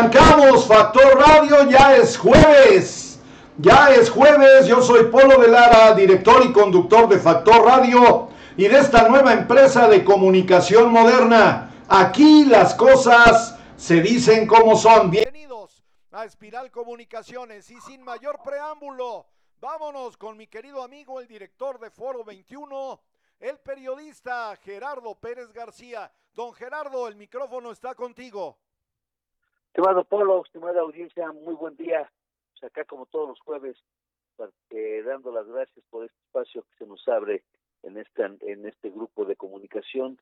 Arrancamos, Factor Radio, ya es jueves. Ya es jueves, yo soy Polo de Lara, director y conductor de Factor Radio y de esta nueva empresa de comunicación moderna. Aquí las cosas se dicen como son. Bienvenidos a Espiral Comunicaciones y sin mayor preámbulo, vámonos con mi querido amigo, el director de Foro 21, el periodista Gerardo Pérez García. Don Gerardo, el micrófono está contigo. Estimado Polo, estimada audiencia, muy buen día. Pues acá como todos los jueves, eh, dando las gracias por este espacio que se nos abre en esta en este grupo de comunicación,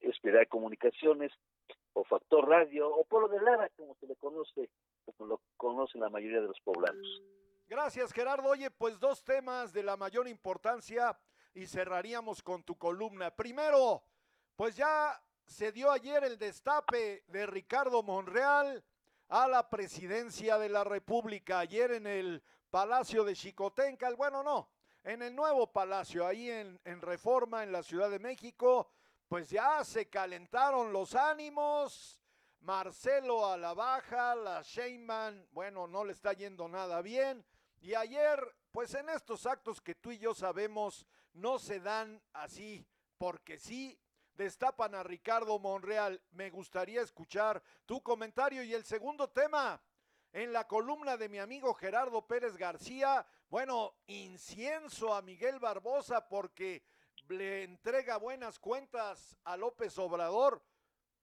Esperar Comunicaciones, o Factor Radio, o Polo de Lara, como se le conoce, como lo conocen la mayoría de los poblanos. Gracias, Gerardo. Oye, pues dos temas de la mayor importancia y cerraríamos con tu columna. Primero, pues ya se dio ayer el destape de Ricardo Monreal a la presidencia de la República, ayer en el Palacio de Chicotenca, bueno, no, en el nuevo palacio, ahí en, en Reforma, en la Ciudad de México, pues ya se calentaron los ánimos. Marcelo a la baja, la Sheinman, bueno, no le está yendo nada bien. Y ayer, pues en estos actos que tú y yo sabemos, no se dan así, porque sí, destapan a Ricardo Monreal. Me gustaría escuchar tu comentario. Y el segundo tema, en la columna de mi amigo Gerardo Pérez García, bueno, incienso a Miguel Barbosa porque le entrega buenas cuentas a López Obrador.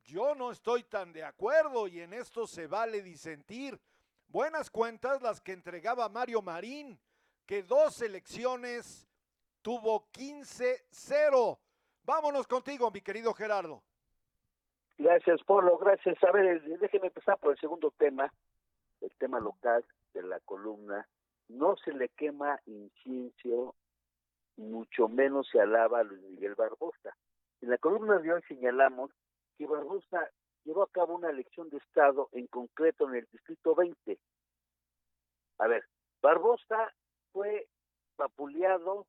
Yo no estoy tan de acuerdo y en esto se vale disentir. Buenas cuentas las que entregaba Mario Marín, que dos elecciones tuvo 15-0 Vámonos contigo, mi querido Gerardo. Gracias, Polo, gracias. A ver, déjeme empezar por el segundo tema, el tema local de la columna. No se le quema incienso, mucho menos se alaba a Luis Miguel Barbosa. En la columna de hoy señalamos que Barbosa llevó a cabo una elección de Estado, en concreto en el Distrito 20. A ver, Barbosa fue vapuleado,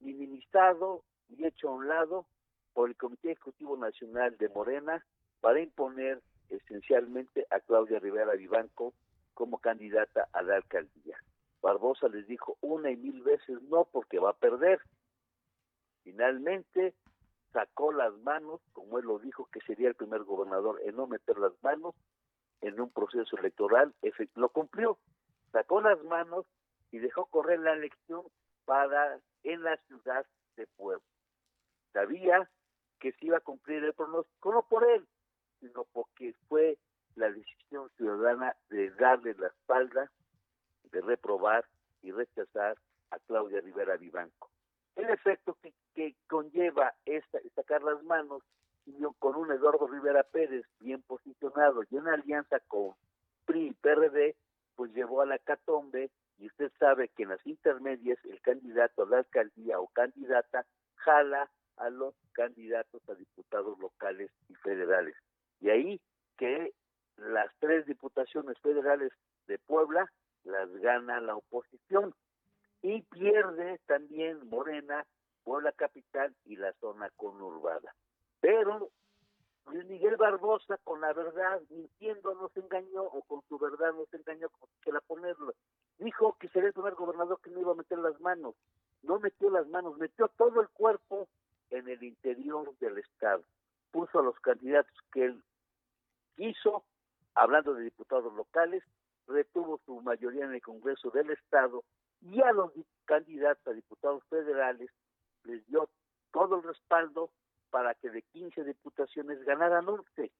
minimizado y hecho a un lado por el Comité Ejecutivo Nacional de Morena para imponer esencialmente a Claudia Rivera Vivanco como candidata a la alcaldía. Barbosa les dijo una y mil veces no porque va a perder. Finalmente sacó las manos, como él lo dijo, que sería el primer gobernador en no meter las manos en un proceso electoral, lo cumplió, sacó las manos y dejó correr la elección para en la ciudad de Puebla. Sabía que se iba a cumplir el pronóstico, no por él, sino porque fue la decisión ciudadana de darle la espalda, de reprobar y rechazar a Claudia Rivera Vivanco. El efecto que, que conlleva esta, sacar las manos con un Eduardo Rivera Pérez bien posicionado y en alianza con PRI y PRD, pues llevó a la catombe y usted sabe que en las intermedias el candidato a la alcaldía o candidata jala a los candidatos a diputados locales y federales. Y ahí que las tres diputaciones federales de Puebla las gana la oposición y pierde también Morena, Puebla Capital y la zona conurbada. Pero Miguel Barbosa con la verdad, mintiendo, nos engañó, o con su verdad nos engañó, como quiera ponerlo. Dijo que sería el primer gobernador que no iba a meter las manos. No metió las manos, metió todo el cuerpo en el interior del Estado. Puso a los candidatos que él quiso, hablando de diputados locales, retuvo su mayoría en el Congreso del Estado y a los candidatos a diputados federales les dio todo el respaldo para que de 15 diputaciones ganaran 11.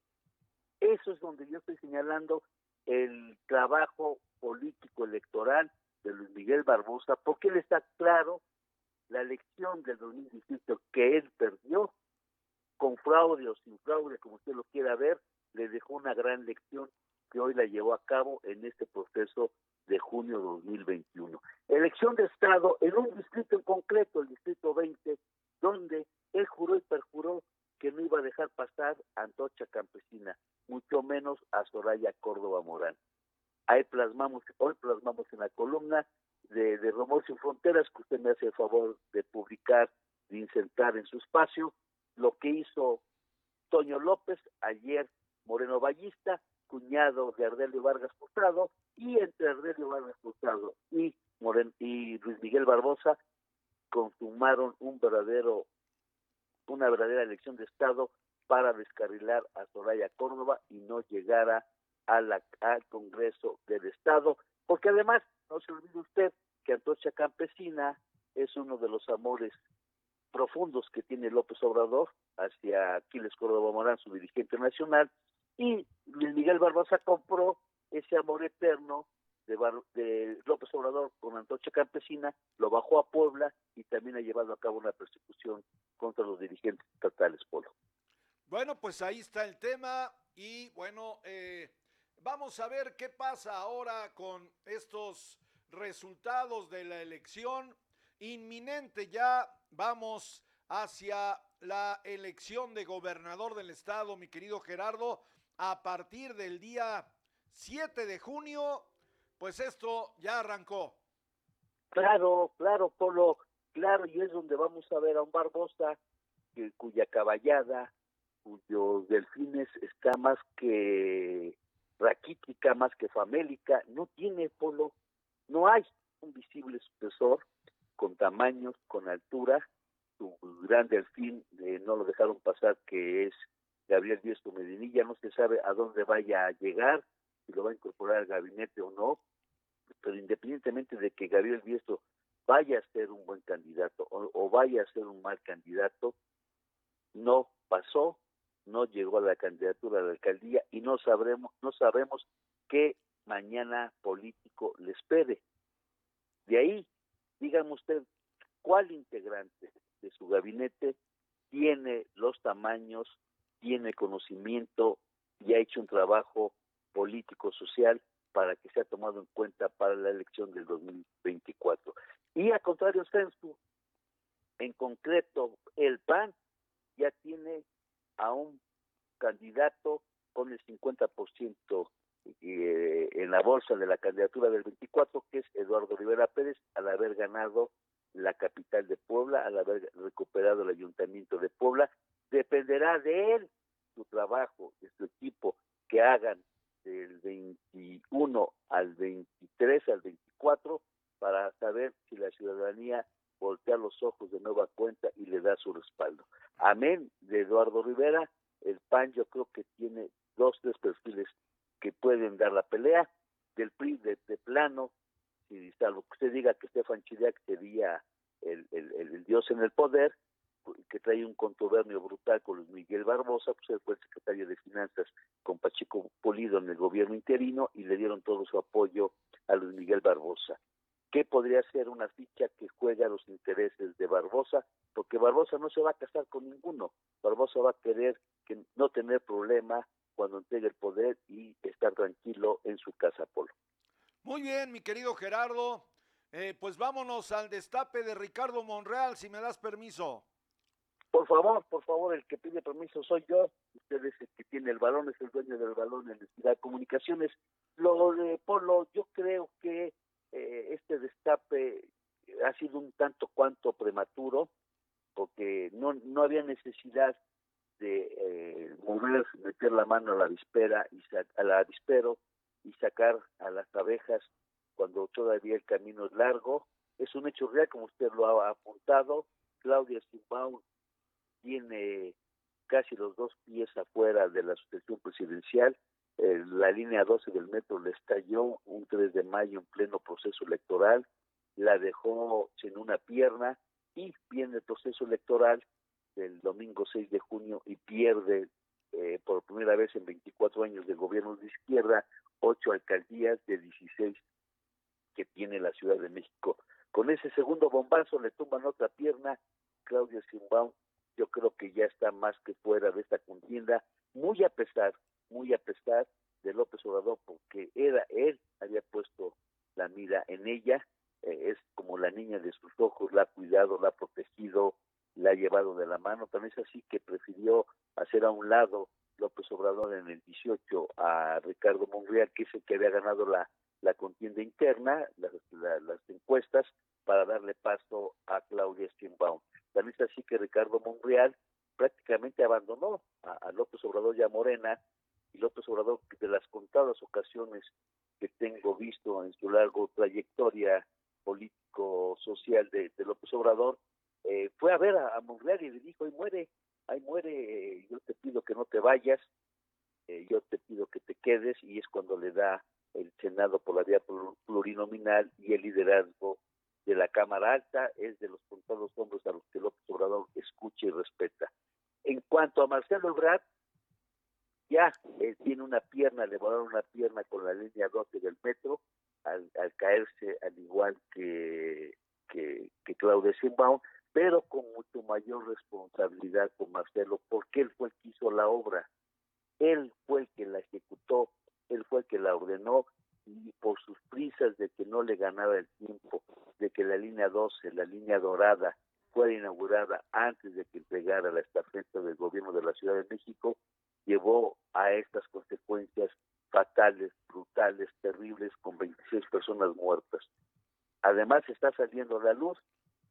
Eso es donde yo estoy señalando el trabajo político electoral de Luis Miguel Barbosa, porque él está claro la elección del 2018 que él perdió, con fraude o sin fraude, como usted lo quiera ver, le dejó una gran lección que hoy la llevó a cabo en este proceso de junio de 2021. Elección de Estado en un distrito en concreto, el distrito 20, donde él juró y perjuró que no iba a dejar pasar a Antocha Campesina, mucho menos a Soraya Córdoba Morán. Ahí plasmamos, hoy plasmamos en la columna de, de Sin Fronteras, que usted me hace el favor de publicar, de insertar en su espacio, lo que hizo Toño López ayer, Moreno Ballista, cuñado de Ardelio Vargas Hurtado, y entre Ardelio Vargas Hurtado y, Moren, y Luis Miguel Barbosa consumaron un verdadero, una verdadera elección de Estado para descarrilar a Soraya Córdoba y no llegara a la, al Congreso del Estado, porque además, no se olvide usted que Antorcha Campesina es uno de los amores profundos que tiene López Obrador hacia Aquiles Córdoba Morán, su dirigente nacional, y Miguel Barbosa compró ese amor eterno de, de López Obrador con Antorcha Campesina, lo bajó a Puebla y también ha llevado a cabo una persecución contra los dirigentes estatales, Polo. Bueno, pues ahí está el tema y bueno, eh, vamos a ver qué pasa ahora con estos resultados de la elección inminente ya vamos hacia la elección de gobernador del estado, mi querido Gerardo, a partir del día 7 de junio, pues esto ya arrancó. Claro, claro, Polo, claro, y es donde vamos a ver a un Barbosa cuya caballada, cuyos delfines está más que raquítica, más que famélica, no tiene Polo, no hay un visible sucesor con tamaños, con altura, su gran delfín eh, no lo dejaron pasar que es Gabriel Diestro Medinilla, no se sabe a dónde vaya a llegar, si lo va a incorporar al gabinete o no, pero independientemente de que Gabriel Diestro vaya a ser un buen candidato o, vaya a ser un mal candidato, no pasó, no llegó a la candidatura a la alcaldía y no sabremos, no sabemos qué mañana político le espere. De ahí, dígame usted, ¿cuál integrante de su gabinete tiene los tamaños, tiene conocimiento y ha hecho un trabajo político social para que sea tomado en cuenta para la elección del 2024. Y a contrario, en concreto, el PAN ya tiene a un candidato con el 50% eh, en la bolsa de la candidatura del 24, que es Eduardo Rivera Pérez, al haber ganado la capital de Puebla, al haber recuperado el ayuntamiento de Puebla. Dependerá de él, su trabajo, de su equipo, que hagan del 21 al 23, al 24, para saber si la ciudadanía voltea los ojos de nueva cuenta y le da su respaldo. Amén de Eduardo Rivera, el PAN yo creo que tiene dos, tres perfiles que pueden dar la pelea, del PRI de, plano, si salvo que usted diga que Stefan Chiriac sería el, el, dios en el poder, que trae un contubernio brutal con Luis Miguel Barbosa, pues él fue el secretario de Finanzas con Pacheco Polido en el gobierno interino y le dieron todo su apoyo a Luis Miguel Barbosa. ¿Qué podría ser una ficha que juega los intereses de Barbosa? Porque Barbosa no se va a casar con ninguno. Barbosa va a querer que no tener problema cuando entregue el poder y estar tranquilo en su casa, Polo. Muy bien, mi querido Gerardo. Eh, pues vámonos al destape de Ricardo Monreal, si me das permiso. Por favor, por favor, el que pide permiso soy yo. Usted es el que tiene el balón, es el dueño del balón en de Comunicaciones. Lo de Polo, yo creo que eh, este destape ha sido un tanto cuanto prematuro, porque no, no había necesidad de eh, mover, meter la mano a la vispera y a la avispero y sacar a las abejas cuando todavía el camino es largo. Es un hecho real, como usted lo ha apuntado. Claudia Simbaum tiene casi los dos pies afuera de la sucesión presidencial. Eh, la línea 12 del metro le estalló un 3 de mayo en pleno proceso electoral, la dejó sin una pierna y viene el proceso electoral del domingo 6 de junio y pierde eh, por primera vez en 24 años de gobierno de izquierda ocho alcaldías de 16 que tiene la Ciudad de México. Con ese segundo bombazo le tumban otra pierna, Claudia Simbaum yo creo que ya está más que fuera de esta contienda, muy a pesar, muy a pesar de López Obrador, porque era él había puesto la mira en ella, eh, es como la niña de sus ojos, la ha cuidado, la ha protegido, la ha llevado de la mano, también es así que prefirió hacer a un lado López Obrador en el 18 a Ricardo Monreal, que es el que había ganado la, la contienda interna, las, las encuestas, para darle paso a Claudia Steinbaum. También así que Ricardo Monreal prácticamente abandonó a, López Obrador y a Morena y López Obrador, de las contadas ocasiones que tengo visto en su largo trayectoria político-social de, López Obrador, eh, fue a ver a, a Monreal y le dijo, ahí muere, ahí muere, yo te pido que no te vayas, eh, yo te pido que te quedes, y es cuando le da el Senado por la vía plurinominal y el liderazgo de la Cámara Alta, es de los contados hombres a los que López Obrador escucha y respeta. En cuanto a Marcelo Ebrard, ya eh, tiene una pierna, le volaron una pierna con la línea 12 del metro, al, caerse al igual que, que, que Claudia Sheinbaum, pero con mucho mayor responsabilidad con Marcelo, porque él fue el que hizo la obra, él fue el que la ejecutó, él fue el que la ordenó, y por sus prisas de que no le ganaba el tiempo, de que la línea 12, la línea dorada, fuera inaugurada antes de que entregara la estafeta del gobierno de la Ciudad de México, llevó a estas consecuencias fatales, brutales, terribles, con 26 personas muertas. Además está saliendo a la luz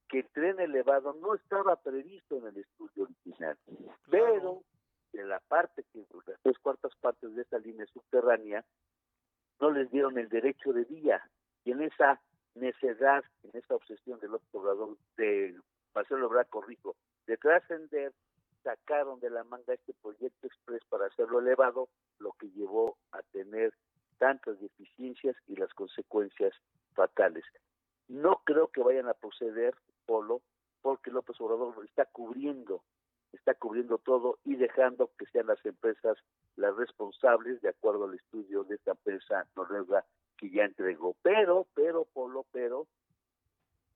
que el tren elevado no estaba previsto en el estudio original, pero de la parte que las tres cuartas partes de esta línea subterránea no les dieron el derecho de vía y en esa necedad, en esa obsesión del observador de Marcelo Braco Rico de trascender sacaron de la manga este proyecto express para hacerlo elevado, lo que llevó a tener tantas deficiencias y las consecuencias fatales. No creo que vayan a proceder, Polo, porque López Obrador está cubriendo, está cubriendo todo y dejando que sean las empresas las responsables, de acuerdo al estudio de esta empresa noruega que ya entregó. Pero, pero, Polo, pero,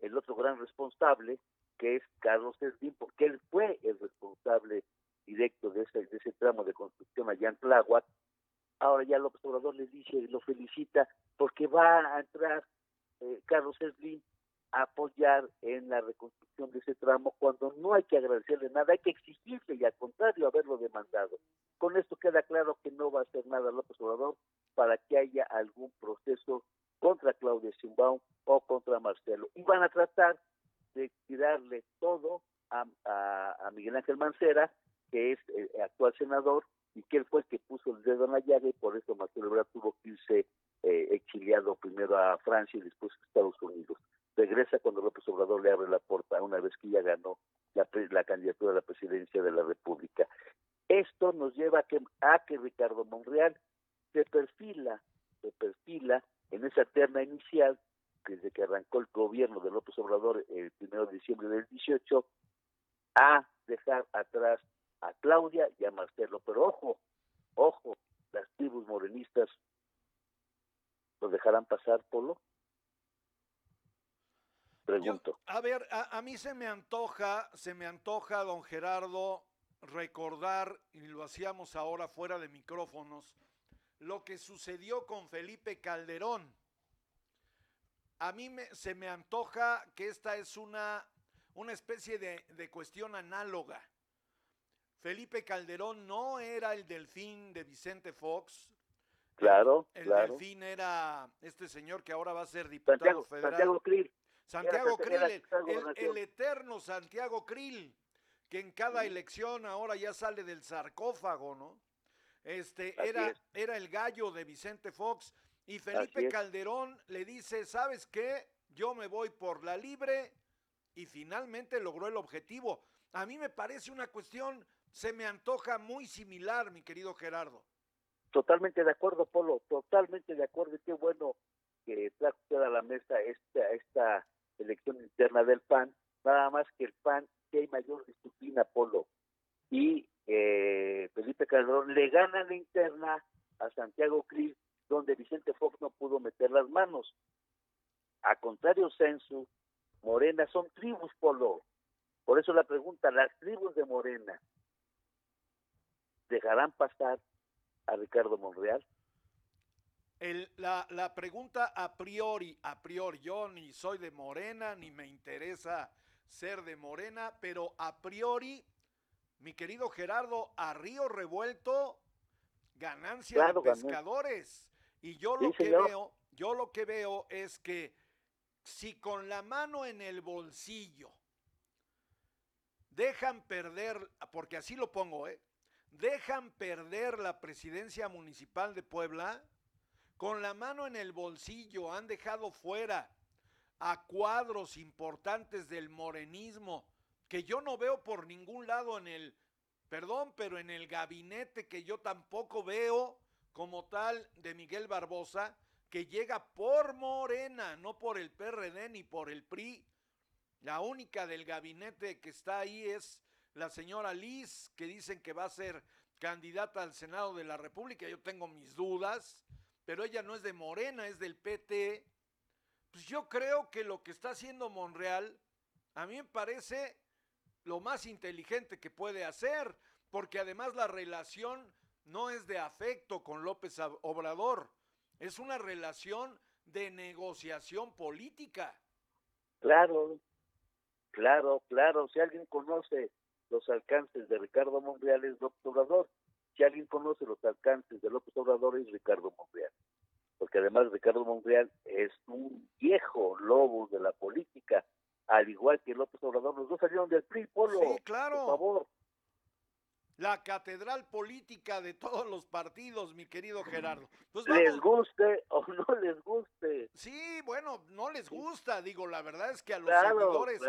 el otro gran responsable que es Carlos Slim, porque él fue el responsable directo de ese, de ese tramo de construcción allá en Tláhuac. Ahora ya López Obrador le dice lo felicita porque va a entrar eh, Carlos Slim a apoyar en la reconstrucción de ese tramo cuando no hay que agradecerle nada, hay que exigirle y al contrario haberlo demandado. Con esto queda claro que no va a hacer nada López Obrador para que haya algún proceso contra Claudia Sheinbaum o contra Marcelo. Y van a tratar de tirarle todo a, a, Miguel Ángel Mancera, que es el actual senador, y que él fue el que puso el dedo en la llaga y por eso Marcelo Ebrard tuvo que irse eh, exiliado primero a Francia y después a Estados Unidos. Regresa cuando López Obrador le abre la puerta una vez que ya ganó la, la candidatura a la presidencia de la República. Esto nos lleva a que, a que Ricardo Monreal se perfila, se perfila en esa terna inicial desde que arrancó el gobierno de López Obrador el primero de diciembre del 18, a dejar atrás a Claudia y a Marcelo. Pero ojo, ojo, las tribus morenistas los dejarán pasar, Polo. Pregunto. a ver, a, a, mí se me antoja, se me antoja, don Gerardo, recordar, y lo hacíamos ahora fuera de micrófonos, lo que sucedió con Felipe Calderón a mí me, se me antoja que esta es una, una especie de, de cuestión análoga. Felipe Calderón no era el delfín de Vicente Fox. Claro, el, delfín era este señor que ahora va a ser diputado Santiago, federal. Santiago Krill. Santiago Krill, el, el, eterno Santiago Krill, que en cada elección ahora ya sale del sarcófago, ¿no? Este era, era el gallo de Vicente Fox y Felipe Calderón le dice, ¿sabes qué? Yo me voy por la libre y finalmente logró el objetivo. A mí me parece una cuestión, se me antoja muy similar, mi querido Gerardo. Totalmente de acuerdo, Polo, totalmente de acuerdo. Y qué bueno que trajo usted a la mesa esta, esta elección interna del PAN. Nada más que el PAN, que hay mayor disciplina, Polo. Y eh, Felipe Calderón le gana la interna a Santiago Cris donde Vicente Fox no pudo meter las manos. A contrario, Censu, Morena son tribus, Polo. Por eso la pregunta, ¿las tribus de Morena dejarán pasar a Ricardo Monreal? El, la, la, pregunta a priori, a priori, yo ni soy de Morena, ni me interesa ser de Morena, pero a priori, mi querido Gerardo, a Río Revuelto, ganancia de pescadores. Y yo lo que veo, yo lo que veo es que si con la mano en el bolsillo dejan perder, porque así lo pongo, ¿eh? dejan perder la presidencia municipal de Puebla con la mano en el bolsillo, han dejado fuera a cuadros importantes del morenismo que yo no veo por ningún lado en el, perdón, pero en el gabinete que yo tampoco veo como tal de Miguel Barbosa, que llega por Morena, no por el PRD ni por el PRI. La única del gabinete que está ahí es la señora Liz, que dicen que va a ser candidata al Senado de la República. Yo tengo mis dudas, pero ella no es de Morena, es del PT. Pues yo creo que lo que está haciendo Monreal, a mí me parece lo más inteligente que puede hacer, porque además la relación no es de afecto con López Obrador, es una relación de negociación política. Claro, claro, claro. Si alguien conoce los alcances de Ricardo Monreal es López Obrador. Si alguien conoce los alcances de López Obrador es Ricardo Monreal. Porque además Ricardo Monreal es un viejo lobo de la política, al igual que López Obrador. Los dos salieron del PRI, Polo. Sí, claro. Por favor la catedral política de todos los partidos, mi querido Gerardo. Pues les guste o no les guste. Sí, bueno, no les gusta, digo, la verdad es que a los seguidores,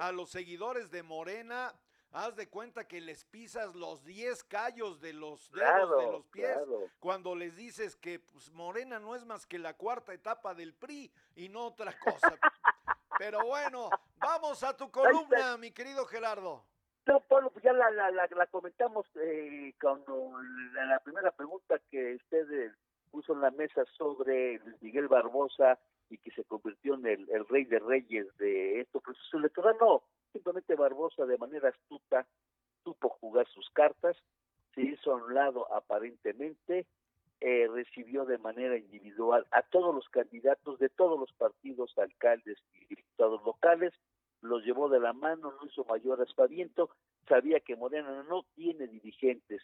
a los seguidores de Morena, haz de cuenta que les pisas los 10 callos de los dedos de los pies cuando les dices que pues, Morena no es más que la cuarta etapa del PRI y no otra cosa. Pero bueno, vamos a tu columna, mi querido Gerardo. No, Pablo, pues ya la, la, la, comentamos eh, cuando la, la, primera pregunta que usted eh, puso en la mesa sobre Miguel Barbosa y que se convirtió en el, rey de reyes de estos procesos electorales. No, simplemente Barbosa de manera astuta supo jugar sus cartas, se hizo a un lado aparentemente, eh, recibió de manera individual a todos los candidatos de todos los partidos, alcaldes y diputados locales, los llevó de la mano, no hizo mayor aspaviento, sabía que Morena no tiene dirigentes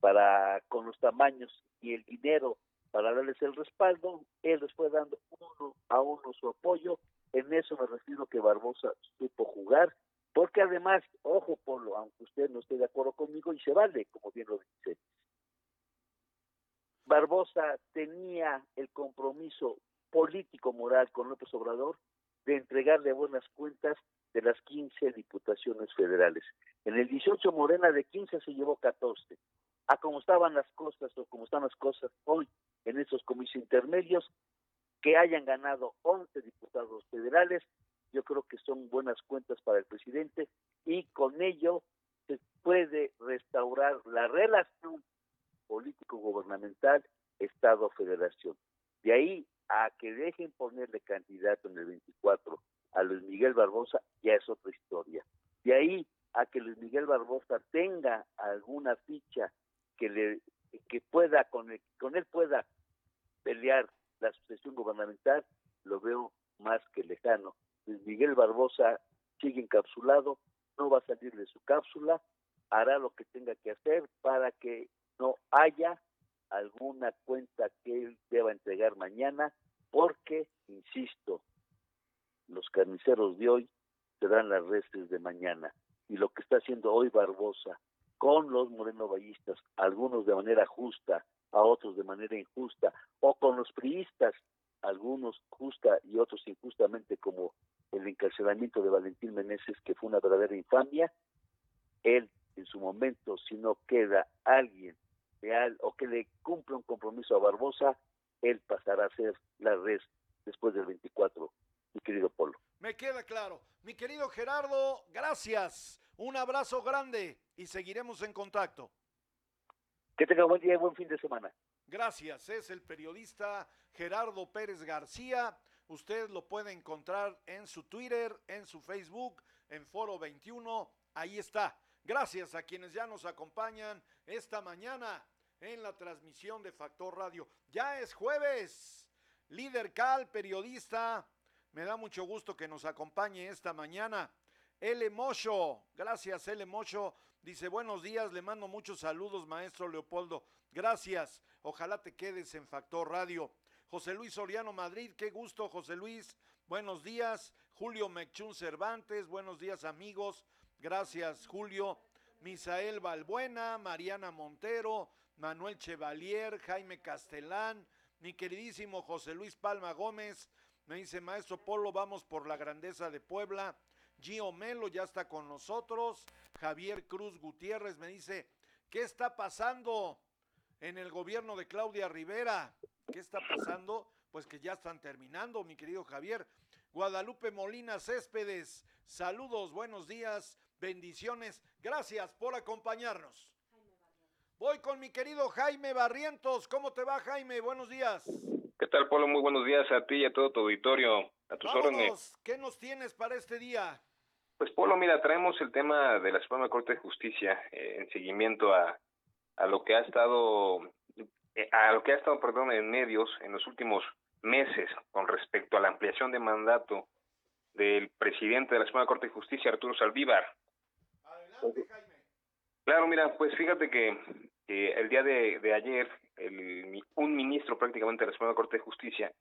para con los tamaños y el dinero para darles el respaldo, él les fue dando uno a uno su apoyo, en eso me refiero que Barbosa supo jugar, porque además, ojo Polo, aunque usted no esté de acuerdo conmigo, y se vale, como bien lo dice, Barbosa tenía el compromiso político moral con López Obrador de entregarle buenas cuentas de las 15 diputaciones federales. En el 18 Morena de 15 se llevó 14. A como estaban las cosas o como están las cosas hoy en esos comicios intermedios, que hayan ganado 11 diputados federales, yo creo que son buenas cuentas para el presidente y con ello se puede restaurar la relación político-gubernamental Estado-Federación. De ahí a que dejen ponerle candidato en el 24 a Luis Miguel Barbosa, ya es otra historia. De ahí a que Luis Miguel Barbosa tenga alguna ficha que le que pueda con él, con él pueda pelear la sucesión gubernamental, lo veo más que lejano. Luis Miguel Barbosa sigue encapsulado, no va a salir de su cápsula, hará lo que tenga que hacer para que no haya alguna cuenta que él deba entregar mañana porque, insisto, los carniceros de hoy serán las restes de mañana. Y lo que está haciendo hoy Barbosa con los morenovallistas, algunos de manera justa, a otros de manera injusta, o con los priistas, algunos justa y otros injustamente, como el encarcelamiento de Valentín Meneses, que fue una verdadera infamia, él en su momento, si no queda alguien real o que le cumpla un compromiso a Barbosa, él pasará a ser la red después del 24, mi querido Polo. Me queda claro. Mi querido Gerardo, gracias. Un abrazo grande y seguiremos en contacto. Que tenga buen día y buen fin de semana. Gracias. Es el periodista Gerardo Pérez García. Usted lo puede encontrar en su Twitter, en su Facebook, en Foro 21. Ahí está. Gracias a quienes ya nos acompañan esta mañana en la transmisión de Factor Radio. Ya es jueves. Líder Cal, periodista, me da mucho gusto que nos acompañe esta mañana. L. Mocho, gracias L. Mocho. Dice, buenos días, le mando muchos saludos, maestro Leopoldo. Gracias, ojalá te quedes en Factor Radio. José Luis Soriano Madrid, qué gusto, José Luis. Buenos días, Julio Mechún Cervantes, buenos días amigos. Gracias, Julio. Misael Balbuena, Mariana Montero, Manuel Chevalier, Jaime Castelán, mi queridísimo José Luis Palma Gómez, me dice Maestro Polo, vamos por la grandeza de Puebla. Gio Melo ya está con nosotros. Javier Cruz Gutiérrez me dice, ¿qué está pasando en el gobierno de Claudia Rivera? ¿Qué está pasando? Pues que ya están terminando, mi querido Javier. Guadalupe Molina Céspedes, saludos, buenos días, bendiciones. Gracias por acompañarnos. Voy con mi querido Jaime Barrientos. ¿Cómo te va, Jaime? Buenos días. ¿Qué tal, Polo? Muy buenos días a ti y a todo tu auditorio. A tus órdenes. ¿Qué nos tienes para este día? Pues, Polo, mira, traemos el tema de la Suprema Corte de Justicia eh, en seguimiento a, a lo que ha estado, eh, a lo que ha estado, perdón, en medios en los últimos meses con respecto a la ampliación de mandato del presidente de la Suprema Corte de Justicia, Arturo Saldívar. Adelante, Jaime. Claro, mira, pues fíjate que el día de, ayer un ministro prácticamente de la Suprema Corte de Justicia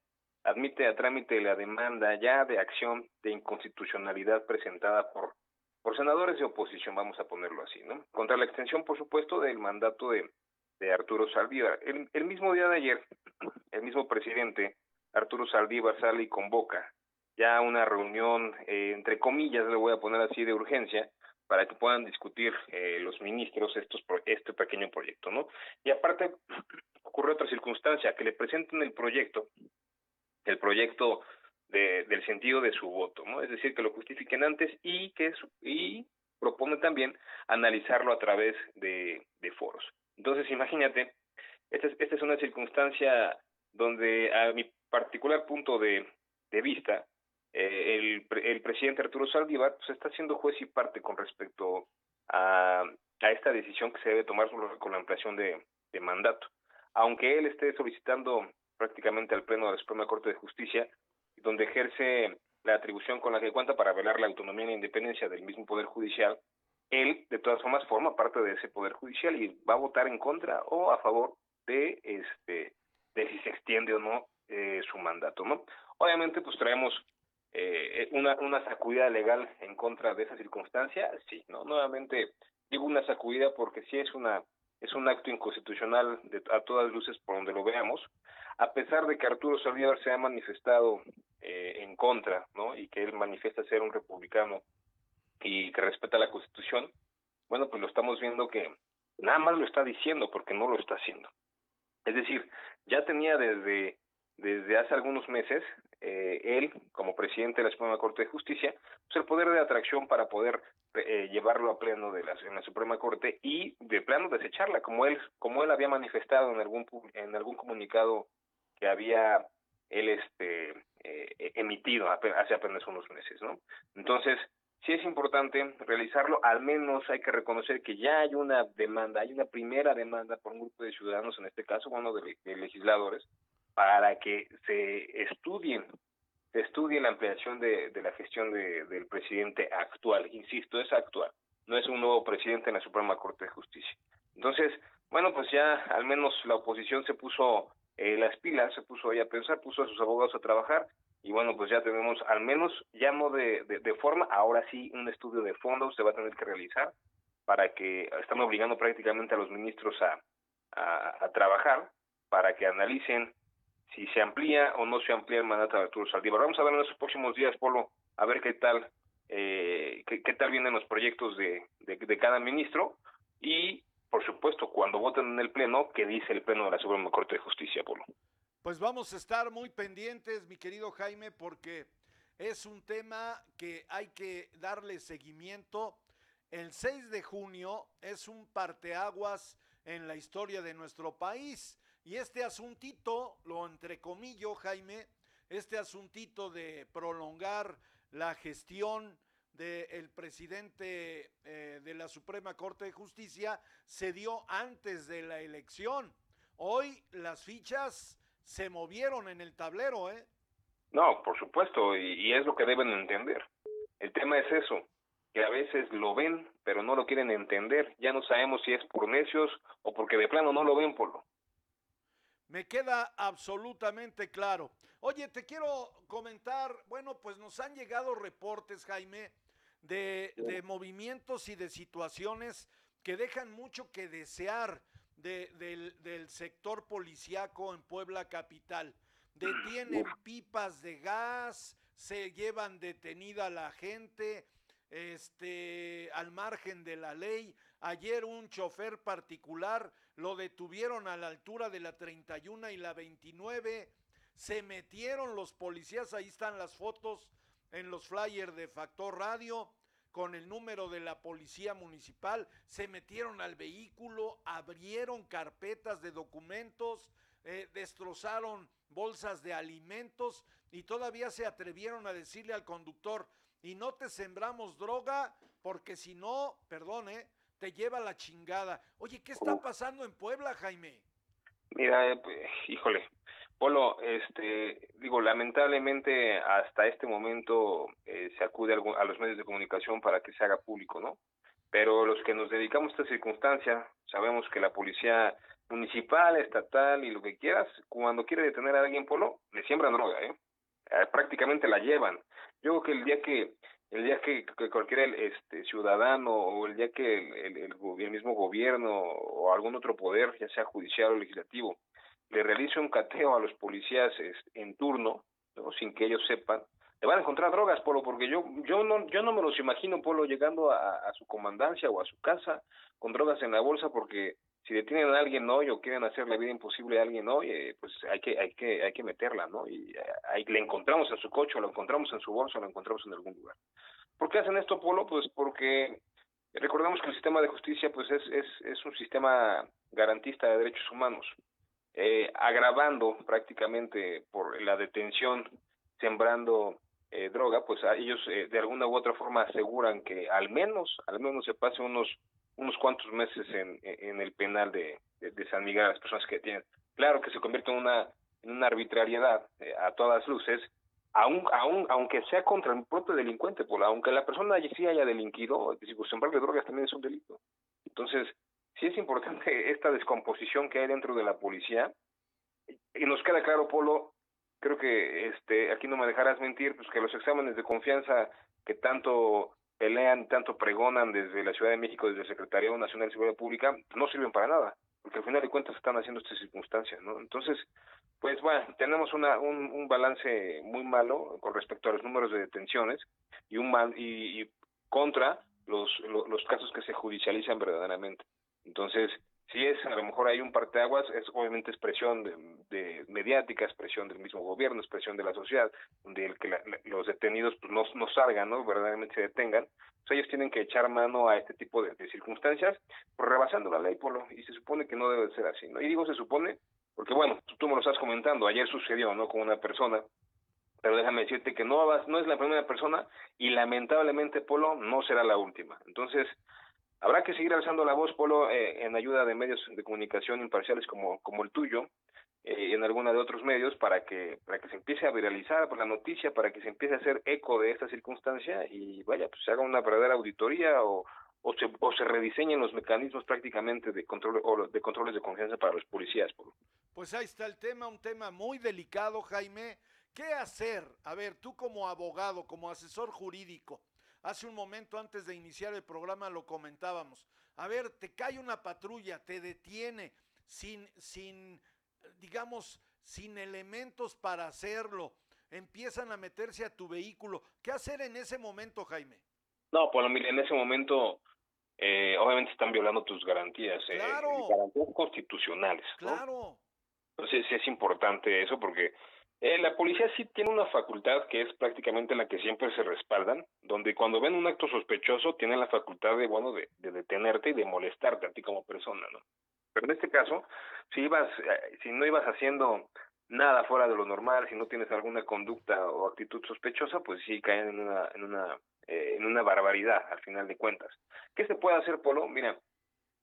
admite a trámite la demanda ya de acción de inconstitucionalidad presentada por por senadores de oposición, vamos a ponerlo así, ¿no? Contra la extensión, por supuesto, del mandato de, de Arturo Saldívar. El, el mismo día de ayer, el mismo presidente, Arturo Saldívar, sale y convoca ya una reunión, eh, entre comillas, le voy a poner así, de urgencia, para que puedan discutir eh, los ministros estos este pequeño proyecto, ¿no? Y aparte ocurre otra circunstancia, que le presenten el proyecto, el proyecto de, del sentido de su voto, ¿no? Es decir, que lo justifiquen antes y que y propone también analizarlo a través de, de foros. Entonces, imagínate, esta es, esta es una circunstancia donde a mi particular punto de, de vista, eh, el, el presidente Arturo Saldívar pues, está siendo juez y parte con respecto a, esta decisión que se debe tomar con la ampliación de, de mandato. Aunque él esté solicitando prácticamente al Pleno de la Suprema Corte de Justicia, donde ejerce la atribución con la que cuenta para velar la autonomía y la independencia del mismo Poder Judicial, él de todas formas forma parte de ese Poder Judicial y va a votar en contra o a favor de este de si se extiende o no eh, su mandato, ¿no? Obviamente, pues traemos eh, una, una sacudida legal en contra de esa circunstancia, sí, ¿no? Nuevamente digo una sacudida porque sí es una es un acto inconstitucional de, a todas luces por donde lo veamos, a pesar de que Arturo Saldívar se ha manifestado eh, en contra, ¿no? Y que él manifiesta ser un republicano y que respeta la Constitución, bueno, pues lo estamos viendo que nada más lo está diciendo porque no lo está haciendo. Es decir, ya tenía desde desde hace algunos meses, eh, él, como presidente de la Suprema Corte de Justicia, pues el poder de atracción para poder eh, llevarlo a pleno de la, en la Suprema Corte y de plano desecharla, como él, como él había manifestado en algún, en algún comunicado que había él este eh, emitido hace apenas unos meses, ¿no? Entonces, sí es importante realizarlo, al menos hay que reconocer que ya hay una demanda, hay una primera demanda por un grupo de ciudadanos, en este caso, bueno, de legisladores, para que se estudien, se estudie la ampliación de, de la gestión de, del presidente actual. Insisto, es actual, no es un nuevo presidente en la Suprema Corte de Justicia. Entonces, bueno, pues ya al menos la oposición se puso eh, las pilas, se puso ahí a pensar, puso a sus abogados a trabajar y bueno, pues ya tenemos al menos, ya no de, de, forma, ahora sí un estudio de fondo se va a tener que realizar para que están obligando prácticamente a los ministros a, a trabajar para que analicen si se amplía o no se amplía el mandato de Arturo Saldívar. Vamos a ver en los próximos días, Polo, a ver qué tal, eh, qué, qué, tal vienen los proyectos de, de, de, cada ministro y, por supuesto, cuando voten en el Pleno, qué dice el Pleno de la Suprema Corte de Justicia, Polo. Pues vamos a estar muy pendientes, mi querido Jaime, porque es un tema que hay que darle seguimiento. El 6 de junio es un parteaguas en la historia de nuestro país y este asuntito, lo entrecomillo, Jaime, este asuntito de prolongar la gestión del presidente eh, de la Suprema Corte de Justicia se dio antes de la elección. Hoy las fichas se movieron en el tablero, ¿eh? No, por supuesto, y, y es lo que deben entender. El tema es eso, que a veces lo ven, pero no lo quieren entender. Ya no sabemos si es por necios o porque de plano no lo ven, por lo. Me queda absolutamente claro. Oye, te quiero comentar, bueno, pues nos han llegado reportes, Jaime, de, de movimientos y de situaciones que dejan mucho que desear del, del sector policiaco en Puebla Capital. Detienen pipas de gas, se llevan detenida la gente, este, al margen de la ley. Ayer un chofer particular lo detuvieron a la altura de la 31 y la 29. Se metieron los policías, ahí están las fotos en los flyers de Factor Radio con el número de la policía municipal, se metieron al vehículo, abrieron carpetas de documentos, eh, destrozaron bolsas de alimentos y todavía se atrevieron a decirle al conductor, y no te sembramos droga porque si no, perdone, te lleva la chingada. Oye, ¿qué está pasando en Puebla, Jaime? Mira, eh, pues, híjole, Polo, este, digo, lamentablemente hasta este momento eh, se acude a, los medios de comunicación para que se haga público, ¿no? Pero los que nos dedicamos a esta circunstancia, sabemos que la policía municipal, estatal y lo que quieras, cuando quiere detener a alguien, Polo, le siembran droga, ¿eh? eh prácticamente la llevan. Yo creo que el día que el día que, cualquier este, ciudadano o el día que el, el, mismo gobierno o algún otro poder, ya sea judicial o legislativo, le realice un cateo a los policías en turno, sin que ellos sepan, le van a encontrar drogas, Polo, porque yo yo no yo no me los imagino, Polo, llegando a, su comandancia o a su casa con drogas en la bolsa, porque si detienen a alguien hoy o quieren hacer la vida imposible a alguien hoy, eh, pues hay que hay que hay que meterla, ¿no? Y eh, ahí le encontramos en su coche, o lo encontramos en su bolsa, o lo encontramos en algún lugar. ¿Por qué hacen esto, Polo? Pues porque recordemos que el sistema de justicia pues es es es un sistema garantista de derechos humanos eh, agravando prácticamente por la detención, sembrando eh, droga, pues a ellos eh, de alguna u otra forma aseguran que al menos, al menos se pase unos unos cuantos meses en, en el penal de, de, San Miguel a las personas que tienen. Claro que se convierte en una, en una arbitrariedad eh, a todas luces, aun, aun, aunque sea contra el propio delincuente, por, aunque la persona sí haya delinquido, decir, pues de drogas también es un delito. Entonces, sí es importante esta descomposición que hay dentro de la policía. Y nos queda claro, Polo, creo que este aquí no me dejarás mentir, pues que los exámenes de confianza que tanto pelean, tanto pregonan desde la Ciudad de México, desde el Secretariado Nacional de Seguridad Pública, no sirven para nada, porque al final de cuentas están haciendo estas circunstancias, ¿no? Entonces, pues bueno, tenemos una, un, un balance muy malo con respecto a los números de detenciones y un mal, y, y contra los, los casos que se judicializan verdaderamente. Entonces, si es, a lo mejor hay un parteaguas, es obviamente expresión de, de mediática, expresión del mismo gobierno, expresión de la sociedad, donde que los detenidos pues, no, salgan, ¿no? verdaderamente se detengan. Pues ellos tienen que echar mano a este tipo de, circunstancias, pues, rebasando la ley, Polo, y se supone que no debe ser así, ¿no? Y digo se supone, porque bueno, tú, tú me lo estás comentando, ayer sucedió, ¿no? Con una persona pero déjame decirte que no, no es la primera persona y lamentablemente, Polo, no será la última. Entonces, Habrá que seguir alzando la voz, Polo, eh, en ayuda de medios de comunicación imparciales como, el tuyo, eh, y en alguna de otros medios, para que, para que se empiece a viralizar por la noticia, para que se empiece a hacer eco de esta circunstancia y vaya, pues se haga una verdadera auditoría o, o se, o se rediseñen los mecanismos prácticamente de control o de controles de confianza para los policías. Polo. Pues ahí está el tema, un tema muy delicado, Jaime. ¿Qué hacer? A ver, tú como abogado, como asesor jurídico, Hace un momento antes de iniciar el programa lo comentábamos. A ver, te cae una patrulla, te detiene sin, sin, digamos, sin elementos para hacerlo. Empiezan a meterse a tu vehículo. ¿Qué hacer en ese momento, Jaime? No, pues mira, en ese momento eh, obviamente están violando tus garantías, eh, garantías constitucionales. Claro. Entonces sí es importante eso porque eh, la policía sí tiene una facultad que es prácticamente la que siempre se respaldan, donde cuando ven un acto sospechoso tienen la facultad de, bueno, de, detenerte y de molestarte a ti como persona, ¿no? Pero en este caso, si ibas, eh, si no ibas haciendo nada fuera de lo normal, si no tienes alguna conducta o actitud sospechosa, pues sí caen en una, en una, eh, en una barbaridad al final de cuentas. ¿Qué se puede hacer, Polo? Mira,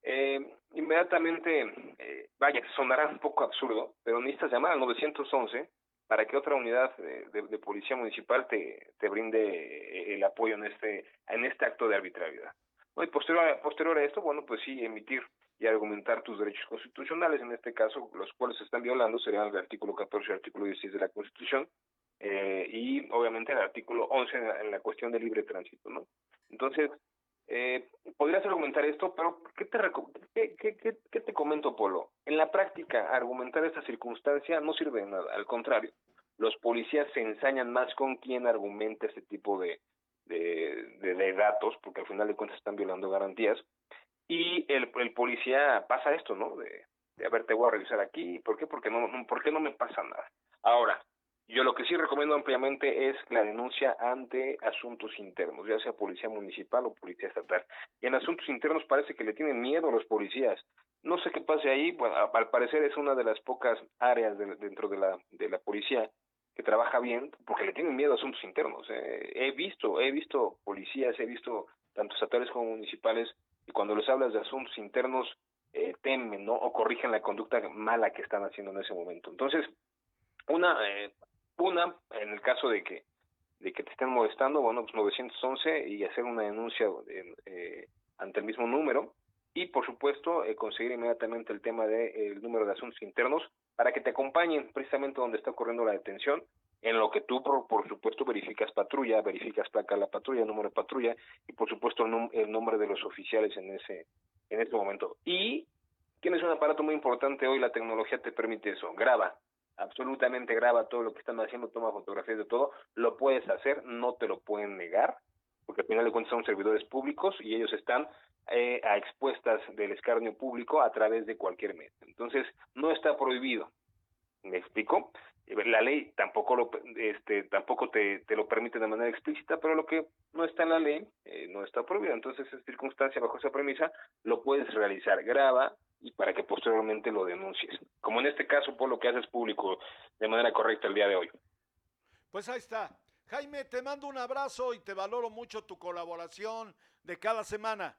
eh, inmediatamente, eh, vaya, sonará un poco absurdo, pero necesitas llamar al 911 para que otra unidad de, policía municipal te, brinde el apoyo en este en este acto de arbitrariedad. Y posterior, posterior a esto, bueno, pues sí, emitir y argumentar tus derechos constitucionales, en este caso, los cuales se están violando serían el artículo 14 y el artículo 16 de la Constitución, eh, y obviamente el artículo 11 en la, cuestión de libre tránsito, ¿no? Entonces, Eh, podrías argumentar esto, pero ¿qué te, qué, qué, qué, te comento, Polo? En la práctica, argumentar esta circunstancia no sirve de nada, al contrario, los policías se ensañan más con quien argumenta este tipo de, datos, porque al final de cuentas están violando garantías, y el, el policía pasa esto, ¿no? De, a ver, te voy a revisar aquí, ¿por qué? Porque no, ¿por qué no me pasa nada? Ahora, yo lo que sí recomiendo ampliamente es la denuncia ante asuntos internos, ya sea policía municipal o policía estatal. Y en asuntos internos parece que le tienen miedo a los policías. No sé qué pase ahí, bueno, al parecer es una de las pocas áreas dentro de la, de la policía que trabaja bien porque le tienen miedo a asuntos internos. Eh. He visto, he visto policías, he visto tanto estatales como municipales y cuando les hablas de asuntos internos eh, temen, ¿no? O corrigen la conducta mala que están haciendo en ese momento. Entonces, una, eh, una, en el caso de que de que te estén molestando, bueno, pues 911 y hacer una denuncia eh, ante el mismo número y por supuesto eh, conseguir inmediatamente el tema del de, el número de asuntos internos para que te acompañen precisamente donde está ocurriendo la detención en lo que tú por, por supuesto verificas patrulla, verificas placa de la patrulla, número de patrulla y por supuesto el, el nombre de los oficiales en ese en ese momento. Y tienes un aparato muy importante hoy, la tecnología te permite eso, graba, absolutamente graba todo lo que están haciendo, toma fotografías de todo, lo puedes hacer, no te lo pueden negar, porque al final de cuentas son servidores públicos y ellos están eh, a expuestas del escarnio público a través de cualquier medio. Entonces, no está prohibido. ¿Me explico? La ley tampoco lo este tampoco te, te lo permite de manera explícita, pero lo que no está en la ley eh, no está prohibido. Entonces, esa circunstancia, bajo esa premisa, lo puedes realizar. Graba, y para que posteriormente lo denuncies. Como en este caso, por lo que haces público de manera correcta el día de hoy. Pues ahí está. Jaime, te mando un abrazo y te valoro mucho tu colaboración de cada semana.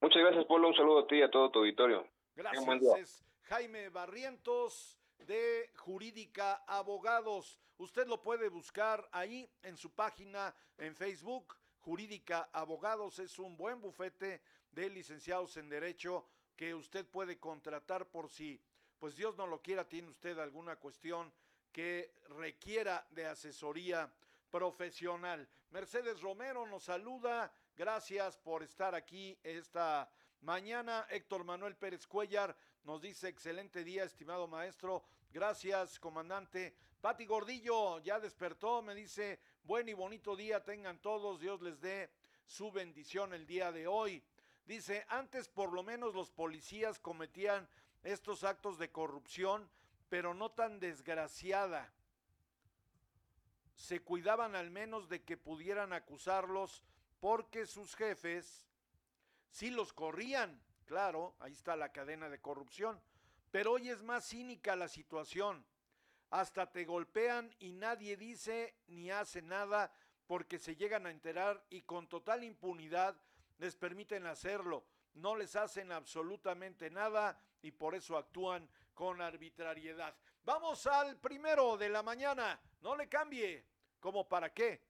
Muchas gracias, Polo. Un saludo a ti y a todo tu auditorio. Gracias. Jaime Barrientos de Jurídica Abogados. Usted lo puede buscar ahí en su página en Facebook. Jurídica Abogados es un buen bufete de licenciados en Derecho que usted puede contratar por si, pues Dios no lo quiera, tiene usted alguna cuestión que requiera de asesoría profesional. Mercedes Romero nos saluda, gracias por estar aquí esta mañana. Héctor Manuel Pérez Cuellar nos dice excelente día, estimado maestro. Gracias, comandante. Pati Gordillo ya despertó, me dice buen y bonito día tengan todos, Dios les dé su bendición el día de hoy. Dice, antes por lo menos los policías cometían estos actos de corrupción, pero no tan desgraciada. Se cuidaban al menos de que pudieran acusarlos porque sus jefes sí los corrían. Claro, ahí está la cadena de corrupción. Pero hoy es más cínica la situación. Hasta te golpean y nadie dice ni hace nada porque se llegan a enterar y con total impunidad les permiten hacerlo, no les hacen absolutamente nada y por eso actúan con arbitrariedad. Vamos al primero de la mañana, no le cambie, ¿como para qué?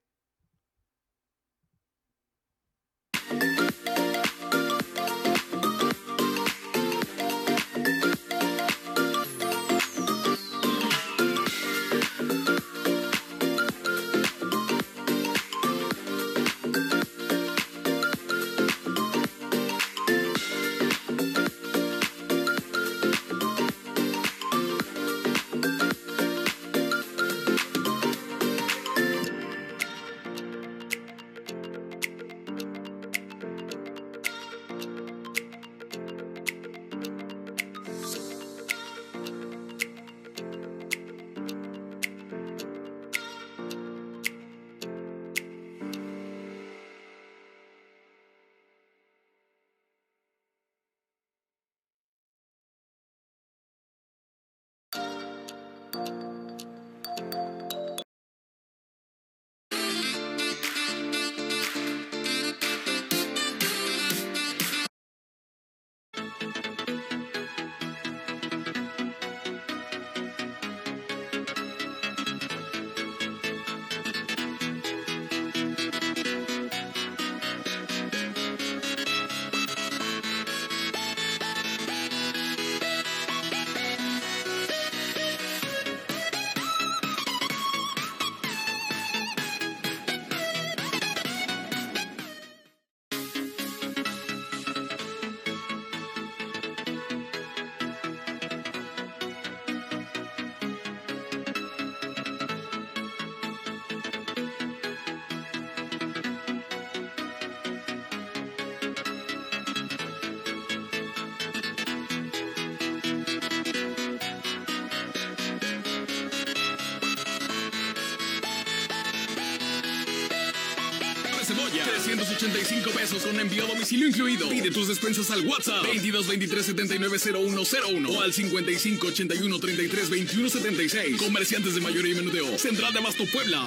Pesos con envío a domicilio incluido. Pide tus despensas al WhatsApp 22 23 79 0101 o al 55 81 33 21 76. Comerciantes de mayoría y menudeo. Central de Abasto Puebla.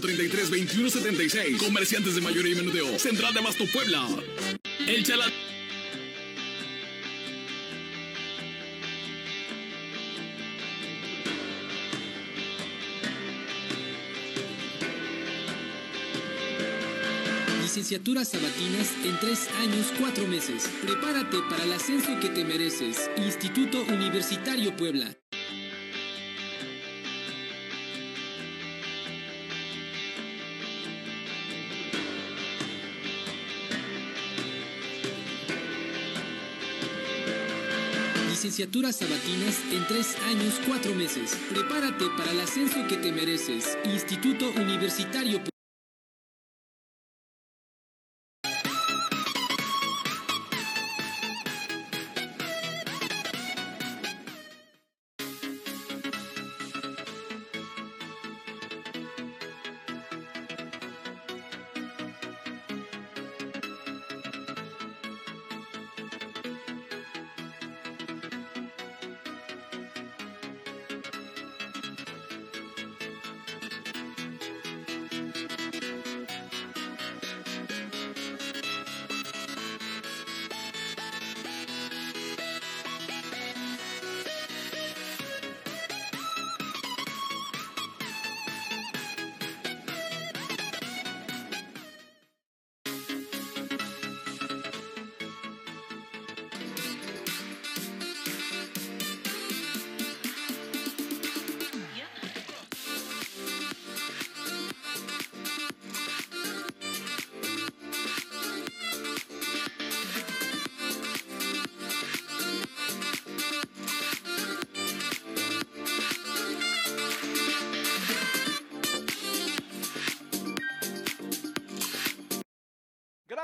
33 21 76. Comerciantes de mayoría y menudeo. Central de Abasto Puebla. El chalán. Licenciaturas sabatinas en tres años, cuatro meses. Prepárate para el ascenso que te mereces. Instituto Universitario Puebla. Sabatinas en tres años, cuatro meses. Prepárate para el ascenso que te mereces. Instituto Universitario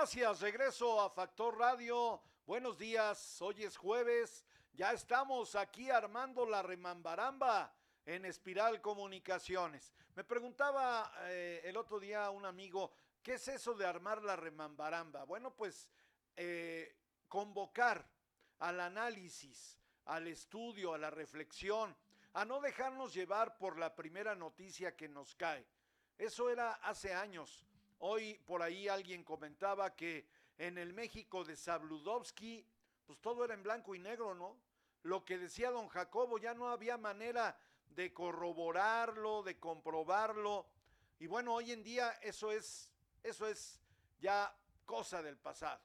Gracias, regreso a Factor Radio. Buenos días, hoy es jueves. Ya estamos aquí armando la remambaramba en Espiral Comunicaciones. Me preguntaba eh, el otro día un amigo, ¿qué es eso de armar la remambaramba? Bueno, pues eh, convocar al análisis, al estudio, a la reflexión, a no dejarnos llevar por la primera noticia que nos cae. Eso era hace años. Hoy por ahí alguien comentaba que en el México de Sabludovsky, pues todo era en blanco y negro, ¿no? Lo que decía don Jacobo, ya no había manera de corroborarlo, de comprobarlo. Y bueno, hoy en día eso es, eso es ya cosa del pasado.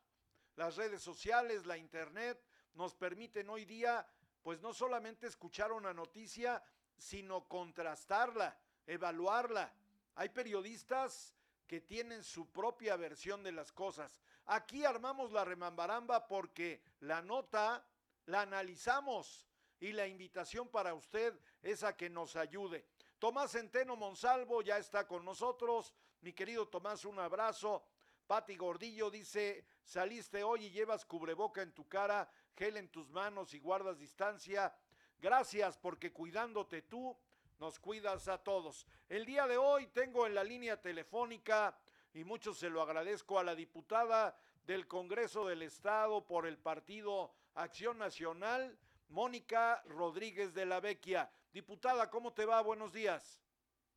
Las redes sociales, la internet, nos permiten hoy día, pues no solamente escuchar una noticia, sino contrastarla, evaluarla. Hay periodistas que tienen su propia versión de las cosas. Aquí armamos la remambaramba porque la nota la analizamos y la invitación para usted es a que nos ayude. Tomás Centeno Monsalvo ya está con nosotros. Mi querido Tomás, un abrazo. Pati Gordillo dice, saliste hoy y llevas cubreboca en tu cara, gel en tus manos y guardas distancia. Gracias porque cuidándote tú, nos cuidas a todos. El día de hoy tengo en la línea telefónica, y mucho se lo agradezco a la diputada del Congreso del Estado por el Partido Acción Nacional, Mónica Rodríguez de la Vecchia. Diputada, ¿cómo te va? Buenos días.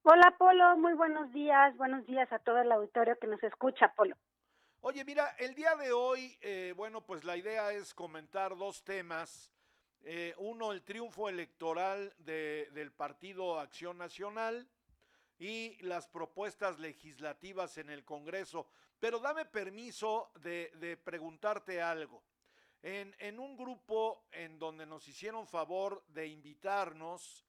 Hola, Polo, muy buenos días. Buenos días a todo el auditorio que nos escucha, Polo. Oye, mira, el día de hoy, eh, bueno, pues la idea es comentar dos temas eh, uno, el triunfo electoral de, del Partido Acción Nacional y las propuestas legislativas en el Congreso. Pero dame permiso de, preguntarte algo. En, un grupo en donde nos hicieron favor de invitarnos,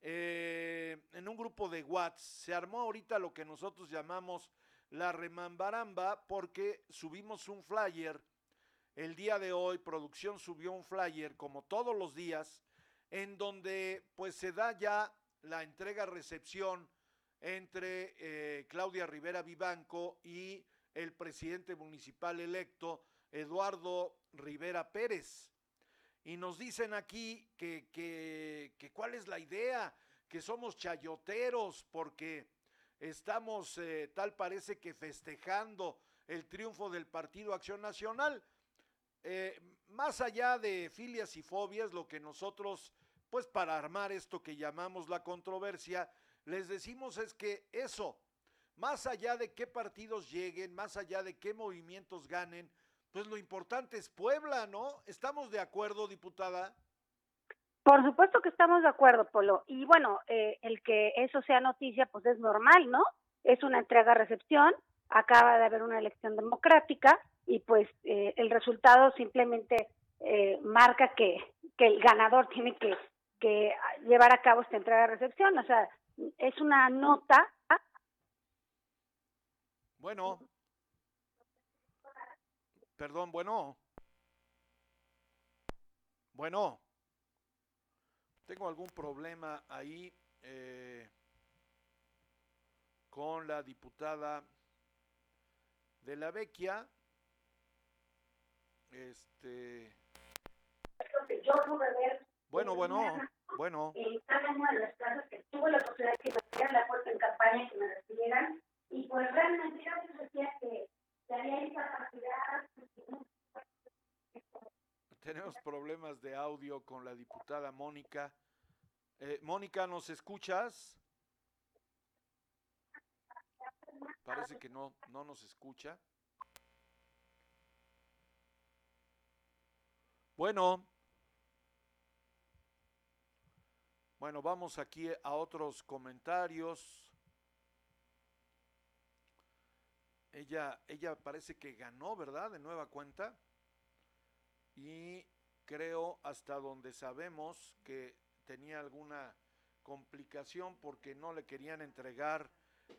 eh, en un grupo de WhatsApp, se armó ahorita lo que nosotros llamamos la remambaramba porque subimos un flyer. El día de hoy, producción subió un flyer, como todos los días, en donde pues se da ya la entrega-recepción entre eh, Claudia Rivera Vivanco y el presidente municipal electo, Eduardo Rivera Pérez. Y nos dicen aquí que, que, que cuál es la idea, que somos chayoteros porque estamos, eh, tal parece que festejando el triunfo del Partido Acción Nacional. Eh, más allá de filias y fobias, lo que nosotros, pues para armar esto que llamamos la controversia, les decimos es que eso, más allá de qué partidos lleguen, más allá de qué movimientos ganen, pues lo importante es Puebla, ¿no? ¿Estamos de acuerdo, diputada? Por supuesto que estamos de acuerdo, Polo. Y bueno, eh, el que eso sea noticia, pues es normal, ¿no? Es una entrega-recepción, acaba de haber una elección democrática y pues eh, el resultado simplemente eh, marca que, que el ganador tiene que, llevar a cabo esta entrega-recepción. O sea, es una nota. Bueno. Perdón, bueno. Bueno. Tengo algún problema ahí eh, con la diputada de la Vecchia. Este. Bueno, bueno, bueno. En cada una de las casas que tuve la posibilidad de que me dieran la puerta en campaña, que me recibieran, y pues realmente yo decía que, que había incapacidad. Tenemos problemas de audio con la diputada Mónica. Eh, Mónica, ¿nos escuchas? Parece que no, no nos escucha. Bueno. Bueno, vamos aquí a otros comentarios. Ella, ella parece que ganó, ¿verdad? De nueva cuenta. Y creo hasta donde sabemos que tenía alguna complicación porque no le querían entregar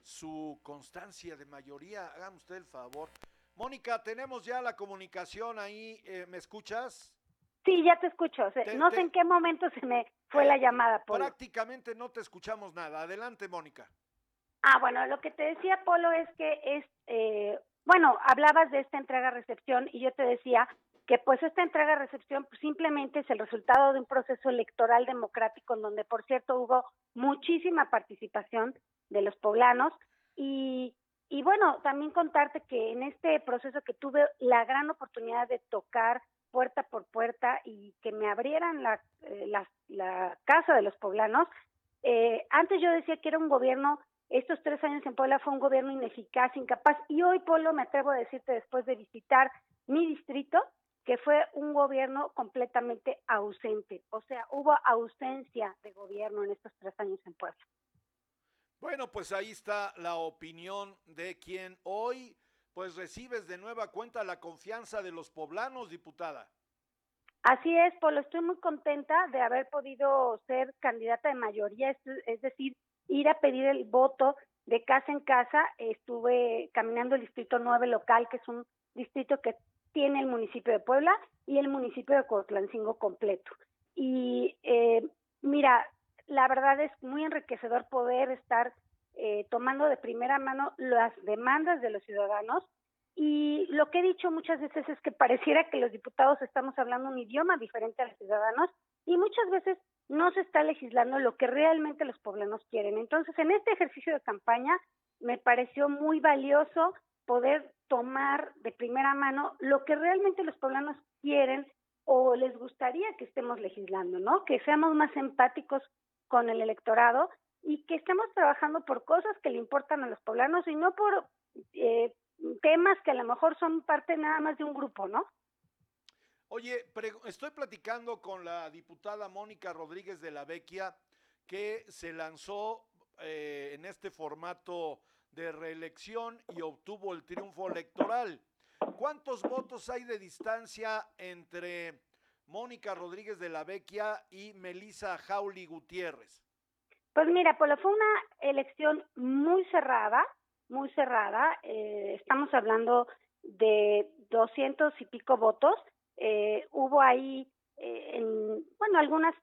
su constancia de mayoría. Hagan usted el favor. Mónica, tenemos ya la comunicación ahí. Eh, ¿Me escuchas? Sí, ya te escucho. no sé en qué momento se me fue la llamada, Polo. Prácticamente no te escuchamos nada. Adelante, Mónica. Ah, bueno, lo que te decía, Polo, es que es, eh, bueno, hablabas de esta entrega-recepción y yo te decía que pues esta entrega-recepción pues, simplemente es el resultado de un proceso electoral democrático en donde, por cierto, hubo muchísima participación de los poblanos y, y bueno, también contarte que en este proceso que tuve la gran oportunidad de tocar puerta por puerta y que me abrieran la, eh, la, casa de los poblanos. Eh, antes yo decía que era un gobierno, estos tres años en Puebla fue un gobierno ineficaz, incapaz, y hoy, Polo, me atrevo a decirte después de visitar mi distrito, que fue un gobierno completamente ausente, o sea, hubo ausencia de gobierno en estos tres años en Puebla. Bueno, pues ahí está la opinión de quien hoy pues recibes de nueva cuenta la confianza de los poblanos, diputada. Así es, Polo, estoy muy contenta de haber podido ser candidata de mayoría, es, decir, ir a pedir el voto de casa en casa. Estuve caminando el distrito 9 local, que es un distrito que tiene el municipio de Puebla y el municipio de Cotlancingo completo. Y eh, mira, la verdad es muy enriquecedor poder estar eh, tomando de primera mano las demandas de los ciudadanos. Y lo que he dicho muchas veces es que pareciera que los diputados estamos hablando un idioma diferente a los ciudadanos y muchas veces no se está legislando lo que realmente los poblanos quieren. Entonces, en este ejercicio de campaña me pareció muy valioso poder tomar de primera mano lo que realmente los poblanos quieren o les gustaría que estemos legislando, ¿no? Que seamos más empáticos con el electorado y que estemos trabajando por cosas que le importan a los poblanos y no por eh, temas que a lo mejor son parte nada más de un grupo, ¿no? Oye, estoy platicando con la diputada Mónica Rodríguez de la Vecchia, que se lanzó eh, en este formato de reelección y obtuvo el triunfo electoral. ¿Cuántos votos hay de distancia entre Mónica Rodríguez de la Vecchia y Melisa Jauli Gutiérrez? Pues mira, Polo, fue una elección muy cerrada. muy cerrada. Eh, estamos hablando de 200 y pico votos. Eh, hubo ahí, eh, en, bueno, algunas,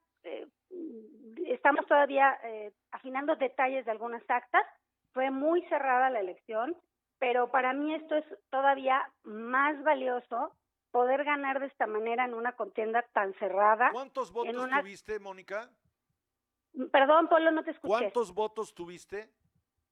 estamos todavía afinando detalles de algunas actas. Fue muy cerrada la elección, pero para mí esto es todavía más valioso poder ganar de esta manera en una contienda tan cerrada. ¿Cuántos votos tuviste, Mónica? Perdón, Polo, no te escuché. ¿Cuántos votos tuviste?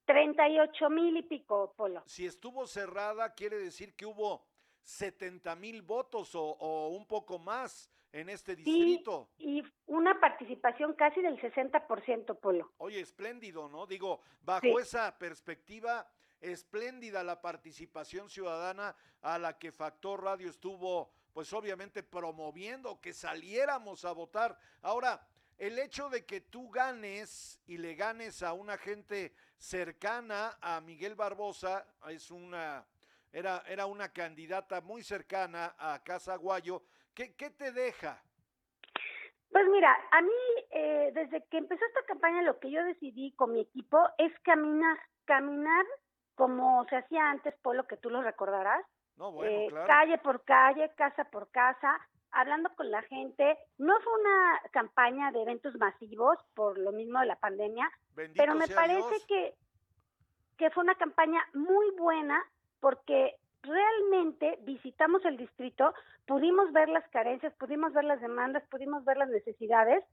38 mil y pico, Polo. Si estuvo cerrada, quiere decir que hubo 70 mil votos o, un poco más en este distrito. y una participación casi del 60%, Polo. Oye, espléndido, ¿no? Digo, bajo esa perspectiva, espléndida la participación ciudadana a la que Factor Radio estuvo, pues obviamente promoviendo que saliéramos a votar. Ahora, el hecho de que tú ganes y le ganes a una gente cercana a Miguel Barbosa, es una, era, era una candidata muy cercana a Casa Guayo, ¿qué, te deja? Pues mira, a mí eh, desde que empezó esta campaña lo que yo decidí con mi equipo es caminar, caminar como se hacía antes, Polo, que tú lo recordarás, no, bueno, eh, claro. calle por calle, casa por casa, hablando con la gente. No fue una campaña de eventos masivos por lo mismo de la pandemia, pero me parece que que fue una campaña muy buena porque realmente visitamos el distrito, pudimos ver las carencias, pudimos ver las demandas, pudimos ver las necesidades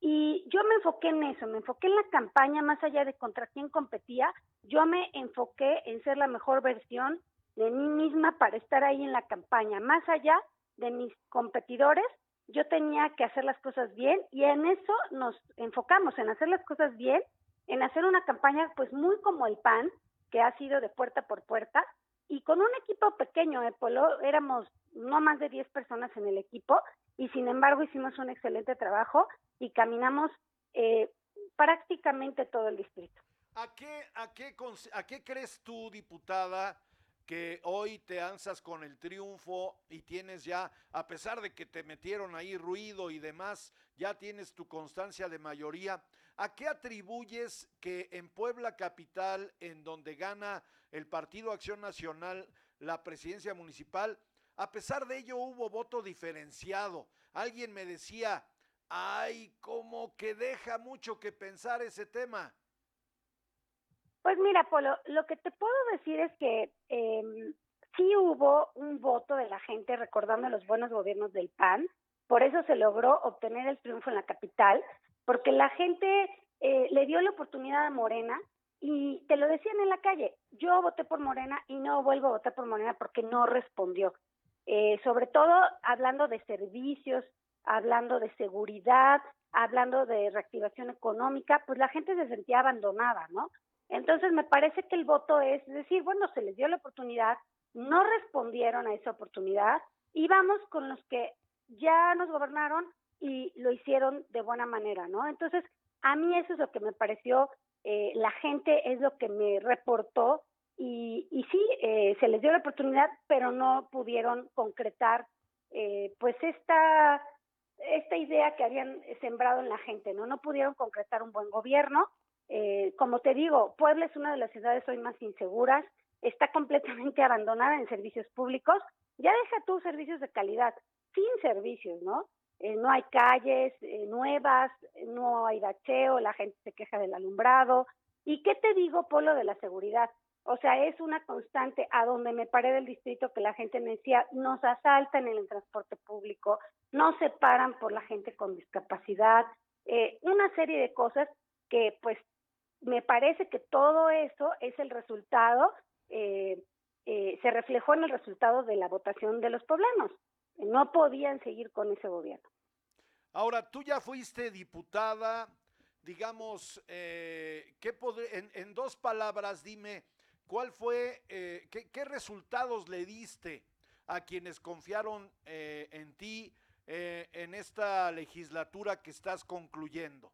y yo me enfoqué en eso, me enfoqué en la campaña más allá de contra quién competía, yo me enfoqué en ser la mejor versión de mí misma para estar ahí en la campaña, más allá de mis competidores, yo tenía que hacer las cosas bien y en eso nos enfocamos, en hacer las cosas bien, en hacer una campaña pues muy como el PAN, que ha sido de puerta por puerta, y con un equipo pequeño, de Polo, éramos no más de 10 personas en el equipo, y sin embargo hicimos un excelente trabajo y caminamos eh, prácticamente todo el distrito. ¿A qué, a, qué, ¿A qué crees tú, diputada, que hoy te ansas con el triunfo y tienes ya, a pesar de que te metieron ahí ruido y demás, ya tienes tu constancia de mayoría. ¿A qué atribuyes que en Puebla Capital, en donde gana el Partido Acción Nacional la presidencia municipal, a pesar de ello hubo voto diferenciado? Alguien me decía, ay, como que deja mucho que pensar ese tema. Pues mira, Polo, lo que te puedo decir es que eh, sí hubo un voto de la gente recordando los buenos gobiernos del PAN, por eso se logró obtener el triunfo en la capital, porque la gente eh, le dio la oportunidad a Morena y te lo decían en la calle, yo voté por Morena y no vuelvo a votar por Morena porque no respondió. Eh, sobre todo hablando de servicios, hablando de seguridad, hablando de reactivación económica, pues la gente se sentía abandonada, ¿no? Entonces, me parece que el voto es decir, bueno, se les dio la oportunidad, no respondieron a esa oportunidad y vamos con los que ya nos gobernaron y lo hicieron de buena manera, ¿no? Entonces, a mí eso es lo que me pareció, eh, la gente es lo que me reportó y, y sí, eh, se les dio la oportunidad, pero no pudieron concretar eh, pues esta, esta idea que habían sembrado en la gente, ¿no? No pudieron concretar un buen gobierno eh, como te digo, Puebla es una de las ciudades hoy más inseguras, está completamente abandonada en servicios públicos. Ya deja tú servicios de calidad, sin servicios, ¿no? Eh, no hay calles eh, nuevas, no hay bacheo, la gente se queja del alumbrado. ¿Y qué te digo, Polo, de la seguridad? O sea, es una constante a donde me paré del distrito que la gente me decía, nos asaltan en el transporte público, no se paran por la gente con discapacidad, una serie de cosas que pues me parece que todo eso es el resultado, eh, eh, se reflejó en el resultado de la votación de los poblanos. No podían seguir con ese gobierno. Ahora, tú ya fuiste diputada, digamos, eh, ¿qué en, en, dos palabras, dime, ¿cuál fue, eh, qué, qué, resultados le diste a quienes confiaron en ti eh, en esta legislatura que estás concluyendo?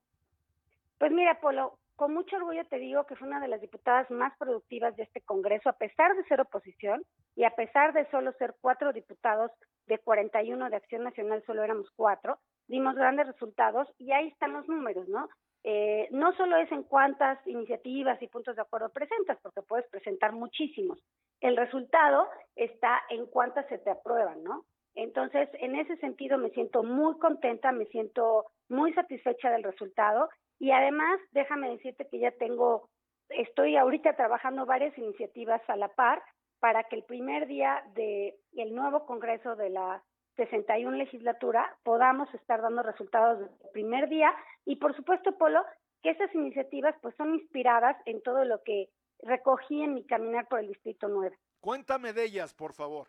Pues mira, Polo, con mucho orgullo te digo que fue una de las diputadas más productivas de este Congreso, a pesar de ser oposición y a pesar de solo ser cuatro diputados de 41 de Acción Nacional, solo éramos cuatro, dimos grandes resultados y ahí están los números, ¿no? eh, no solo es en cuántas iniciativas y puntos de acuerdo presentas, porque puedes presentar muchísimos. El resultado está en cuántas se te aprueban, ¿no? Entonces, en ese sentido me siento muy contenta, me siento muy satisfecha del resultado y además, déjame decirte que ya tengo, estoy ahorita trabajando varias iniciativas a la par para que el primer día del el nuevo Congreso de la 61 legislatura podamos estar dando resultados desde el primer día y por supuesto, Polo, que esas iniciativas pues son inspiradas en todo lo que recogí en mi caminar por el Distrito 9. Cuéntame de ellas, por favor.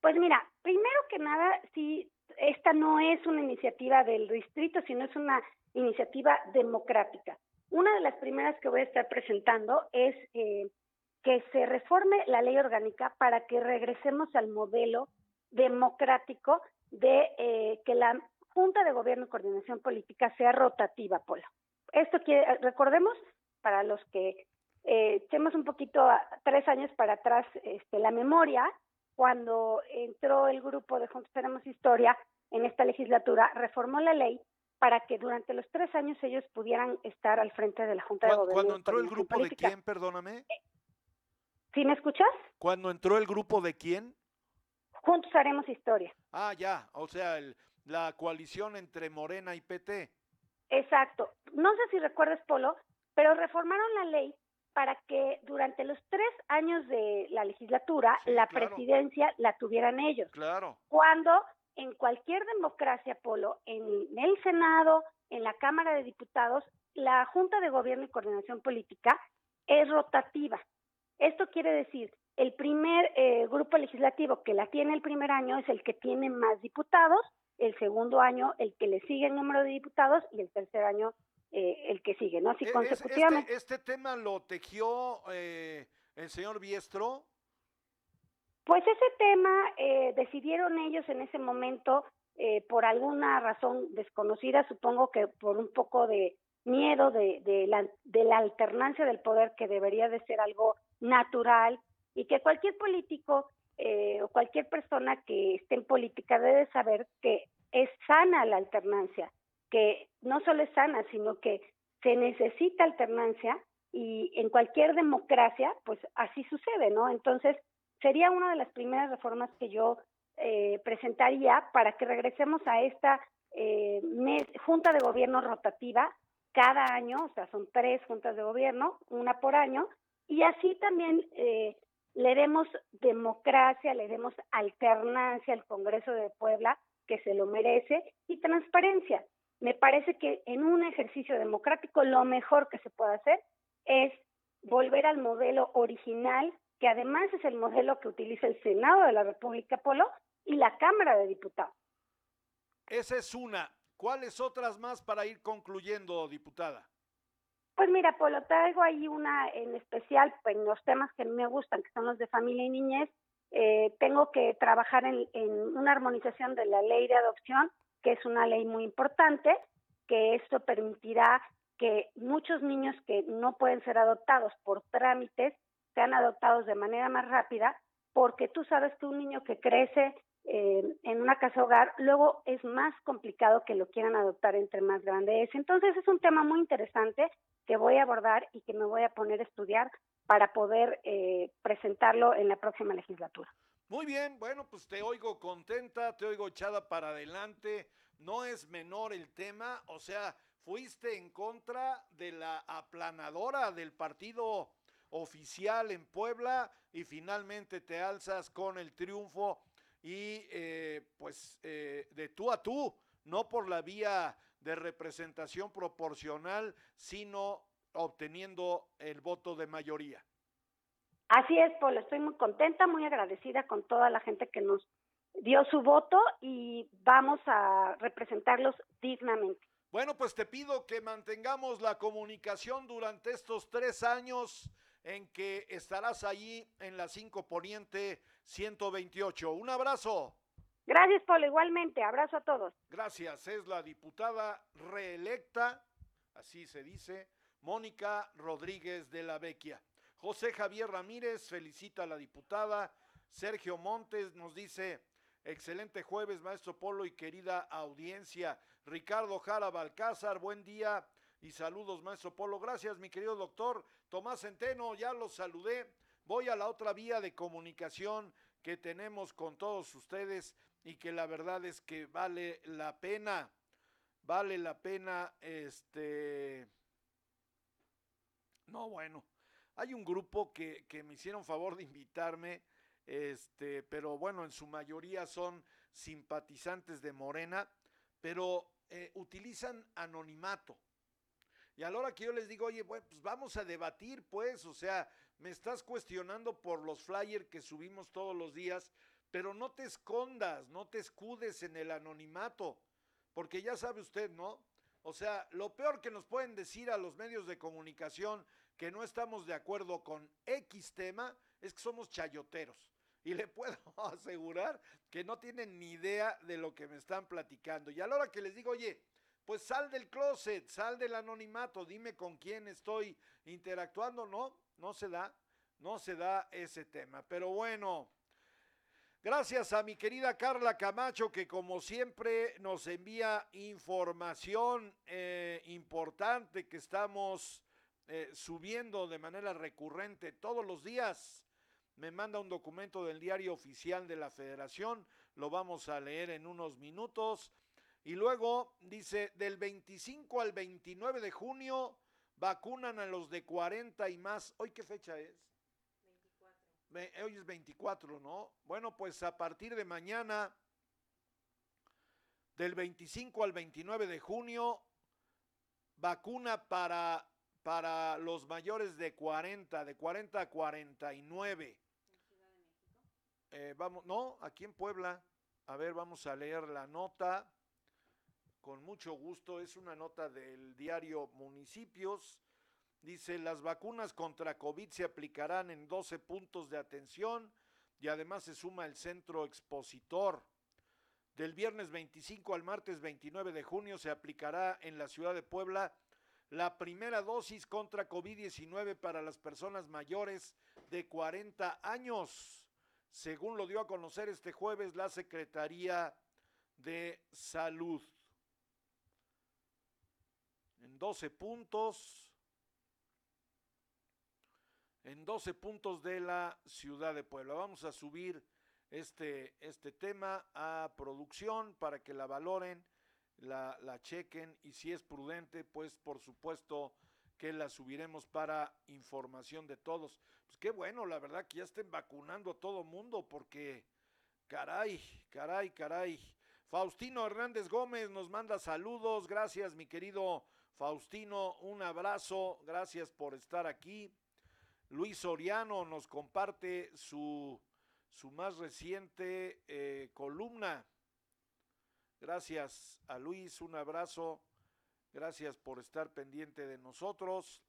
Pues mira, primero que nada, sí, esta no es una iniciativa del distrito, sino es una iniciativa democrática. Una de las primeras que voy a estar presentando es eh, que se reforme la ley orgánica para que regresemos al modelo democrático de eh, que la Junta de Gobierno y Coordinación Política sea rotativa, Polo. Esto quiere, recordemos, para los que eh, echemos un poquito tres años para atrás este, la memoria, cuando entró el grupo de Juntos Tenemos Historia en esta legislatura, reformó la ley para que durante los tres años ellos pudieran estar al frente de la Junta de Gobierno. ¿Cuándo entró el grupo de quién, perdóname? Eh, ¿Sí me escuchas? ¿Cuándo entró el grupo de quién? Juntos Haremos Historia. Ah, ya, o sea, la coalición entre Morena y PT. Exacto. No sé si recuerdas, Polo, pero reformaron la ley para que durante los tres años de la legislatura la presidencia la tuvieran ellos. Claro. Cuando en cualquier democracia, Polo, en el Senado, en la Cámara de Diputados, la Junta de Gobierno y Coordinación Política es rotativa. Esto quiere decir, el primer eh, grupo legislativo que la tiene el primer año es el que tiene más diputados, el segundo año el que le sigue el número de diputados y el tercer año eh, el que sigue, ¿no? Así e-, consecutivamente. Este, tema lo tejió eh, el señor Biestro? Pues ese tema eh, decidieron ellos en ese momento, por alguna razón desconocida, supongo que por un poco de miedo de, de, la, de la alternancia del poder que debería de ser algo natural y que cualquier político o cualquier persona que esté en política debe saber que es sana la alternancia que no solo es sana, sino que se necesita alternancia y en cualquier democracia, pues así sucede, ¿no? Entonces, sería una de las primeras reformas que yo eh, presentaría para que regresemos a esta eh, junta de gobierno rotativa cada año, o sea, son tres juntas de gobierno, una por año, y así también eh, le demos democracia, le demos alternancia al Congreso de Puebla, que se lo merece, y transparencia me parece que en un ejercicio democrático lo mejor que se puede hacer es volver al modelo original, que además es el modelo que utiliza el Senado de la República Polo y la Cámara de Diputados. Esa es una. ¿Cuáles otras más para ir concluyendo, diputada? Pues mira, Polo, traigo ahí una en especial pues, en los temas que me gustan, que son los de familia y niñez. Eh, tengo que trabajar en, en una armonización de la ley de adopción que es una ley muy importante, que esto permitirá que muchos niños que no pueden ser adoptados por trámites sean adoptados de manera más rápida, porque tú sabes que un niño que crece eh, en una casa hogar, luego es más complicado que lo quieran adoptar entre más grande es. Entonces es un tema muy interesante que voy a abordar y que me voy a poner a estudiar para poder eh, presentarlo en la próxima legislatura. Muy bien, bueno, pues te oigo contenta, te oigo echada para adelante. No es menor el tema, o sea, fuiste en contra de la aplanadora del partido oficial en Puebla y finalmente te alzas con el triunfo y eh, pues eh, de tú a tú, no por la vía de representación proporcional, sino obteniendo el voto de mayoría. Así es, Paul, estoy muy contenta, muy agradecida con toda la gente que nos dio su voto y vamos a representarlos dignamente. Bueno, pues te pido que mantengamos la comunicación durante estos tres años en que estarás allí en la 5 Poniente 128. Un abrazo. Gracias, Paul, igualmente. Abrazo a todos. Gracias. Es la diputada reelecta, así se dice, Mónica Rodríguez de la Vecchia. José Javier Ramírez felicita a la diputada. Sergio Montes nos dice, excelente jueves, maestro Polo y querida audiencia. Ricardo Jara Balcázar, buen día. Y saludos, maestro Polo. Gracias, mi querido doctor Tomás Centeno. Ya los saludé. Voy a la otra vía de comunicación que tenemos con todos ustedes y que la verdad es que vale la pena. Vale la pena, este... No, bueno, hay un grupo que, me hicieron favor de invitarme, este, pero bueno, en su mayoría son simpatizantes de Morena, pero eh, utilizan anonimato. Y a la hora que yo les digo, oye, pues vamos a debatir, pues, o sea, me estás cuestionando por los flyers que subimos todos los días, pero no te escondas, no te escudes en el anonimato, porque ya sabe usted, ¿no? O sea, lo peor que nos pueden decir a los medios de comunicación que no estamos de acuerdo con X tema es que somos chayoteros. Y le puedo asegurar que no tienen ni idea de lo que me están platicando. Y a la hora que les digo, oye, pues sal del closet, sal del anonimato, dime con quién estoy interactuando, no, no se da, no se da ese tema. Pero bueno, gracias a mi querida Carla Camacho que como siempre nos envía información eh, importante que estamos eh, subiendo de manera recurrente todos los días. Me manda un documento del diario oficial de la federación, lo vamos a leer en unos minutos. Y luego dice, del 25 al 29 de junio vacunan a los de 40 y más. ¿Hoy qué fecha es? 24. Hoy es 24, ¿no? Bueno, pues a partir de mañana, del 25 al 29 de junio, vacuna para, para los mayores de 40, de 40 a 49. ¿En Ciudad de México? Eh, vamos, no, aquí en Puebla. A ver, vamos a leer la nota con mucho gusto. Es una nota del diario Municipios. Dice, las vacunas contra COVID se aplicarán en 12 puntos de atención y además se suma el centro expositor. Del viernes 25 al martes 29 de junio se aplicará en la ciudad de Puebla la primera dosis contra COVID-19 para las personas mayores de 40 años, según lo dio a conocer este jueves la Secretaría de Salud. En 12 puntos, en 12 puntos de la ciudad de Puebla. Vamos a subir este, este tema a producción para que la valoren, la, chequen y si es prudente, pues por supuesto que la subiremos para información de todos. Pues qué bueno, la verdad que ya estén vacunando a todo mundo porque caray, caray, caray. Faustino Hernández Gómez nos manda saludos, gracias mi querido Faustino, un abrazo, gracias por estar aquí. Luis Soriano nos comparte su, su más reciente eh, columna. Gracias a Luis, un abrazo. Gracias por estar pendiente de nosotros.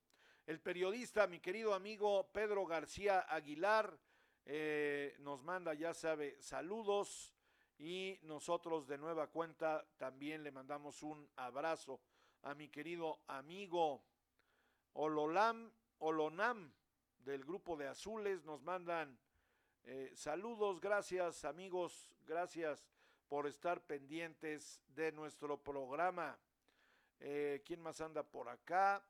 El periodista, mi querido amigo Pedro García Aguilar, eh, nos manda, ya sabe, saludos y nosotros de nueva cuenta también le mandamos un abrazo a mi querido amigo Ololam, Olonam del grupo de Azules. Nos mandan eh, saludos, gracias amigos, gracias por estar pendientes de nuestro programa. Eh, ¿Quién más anda por acá?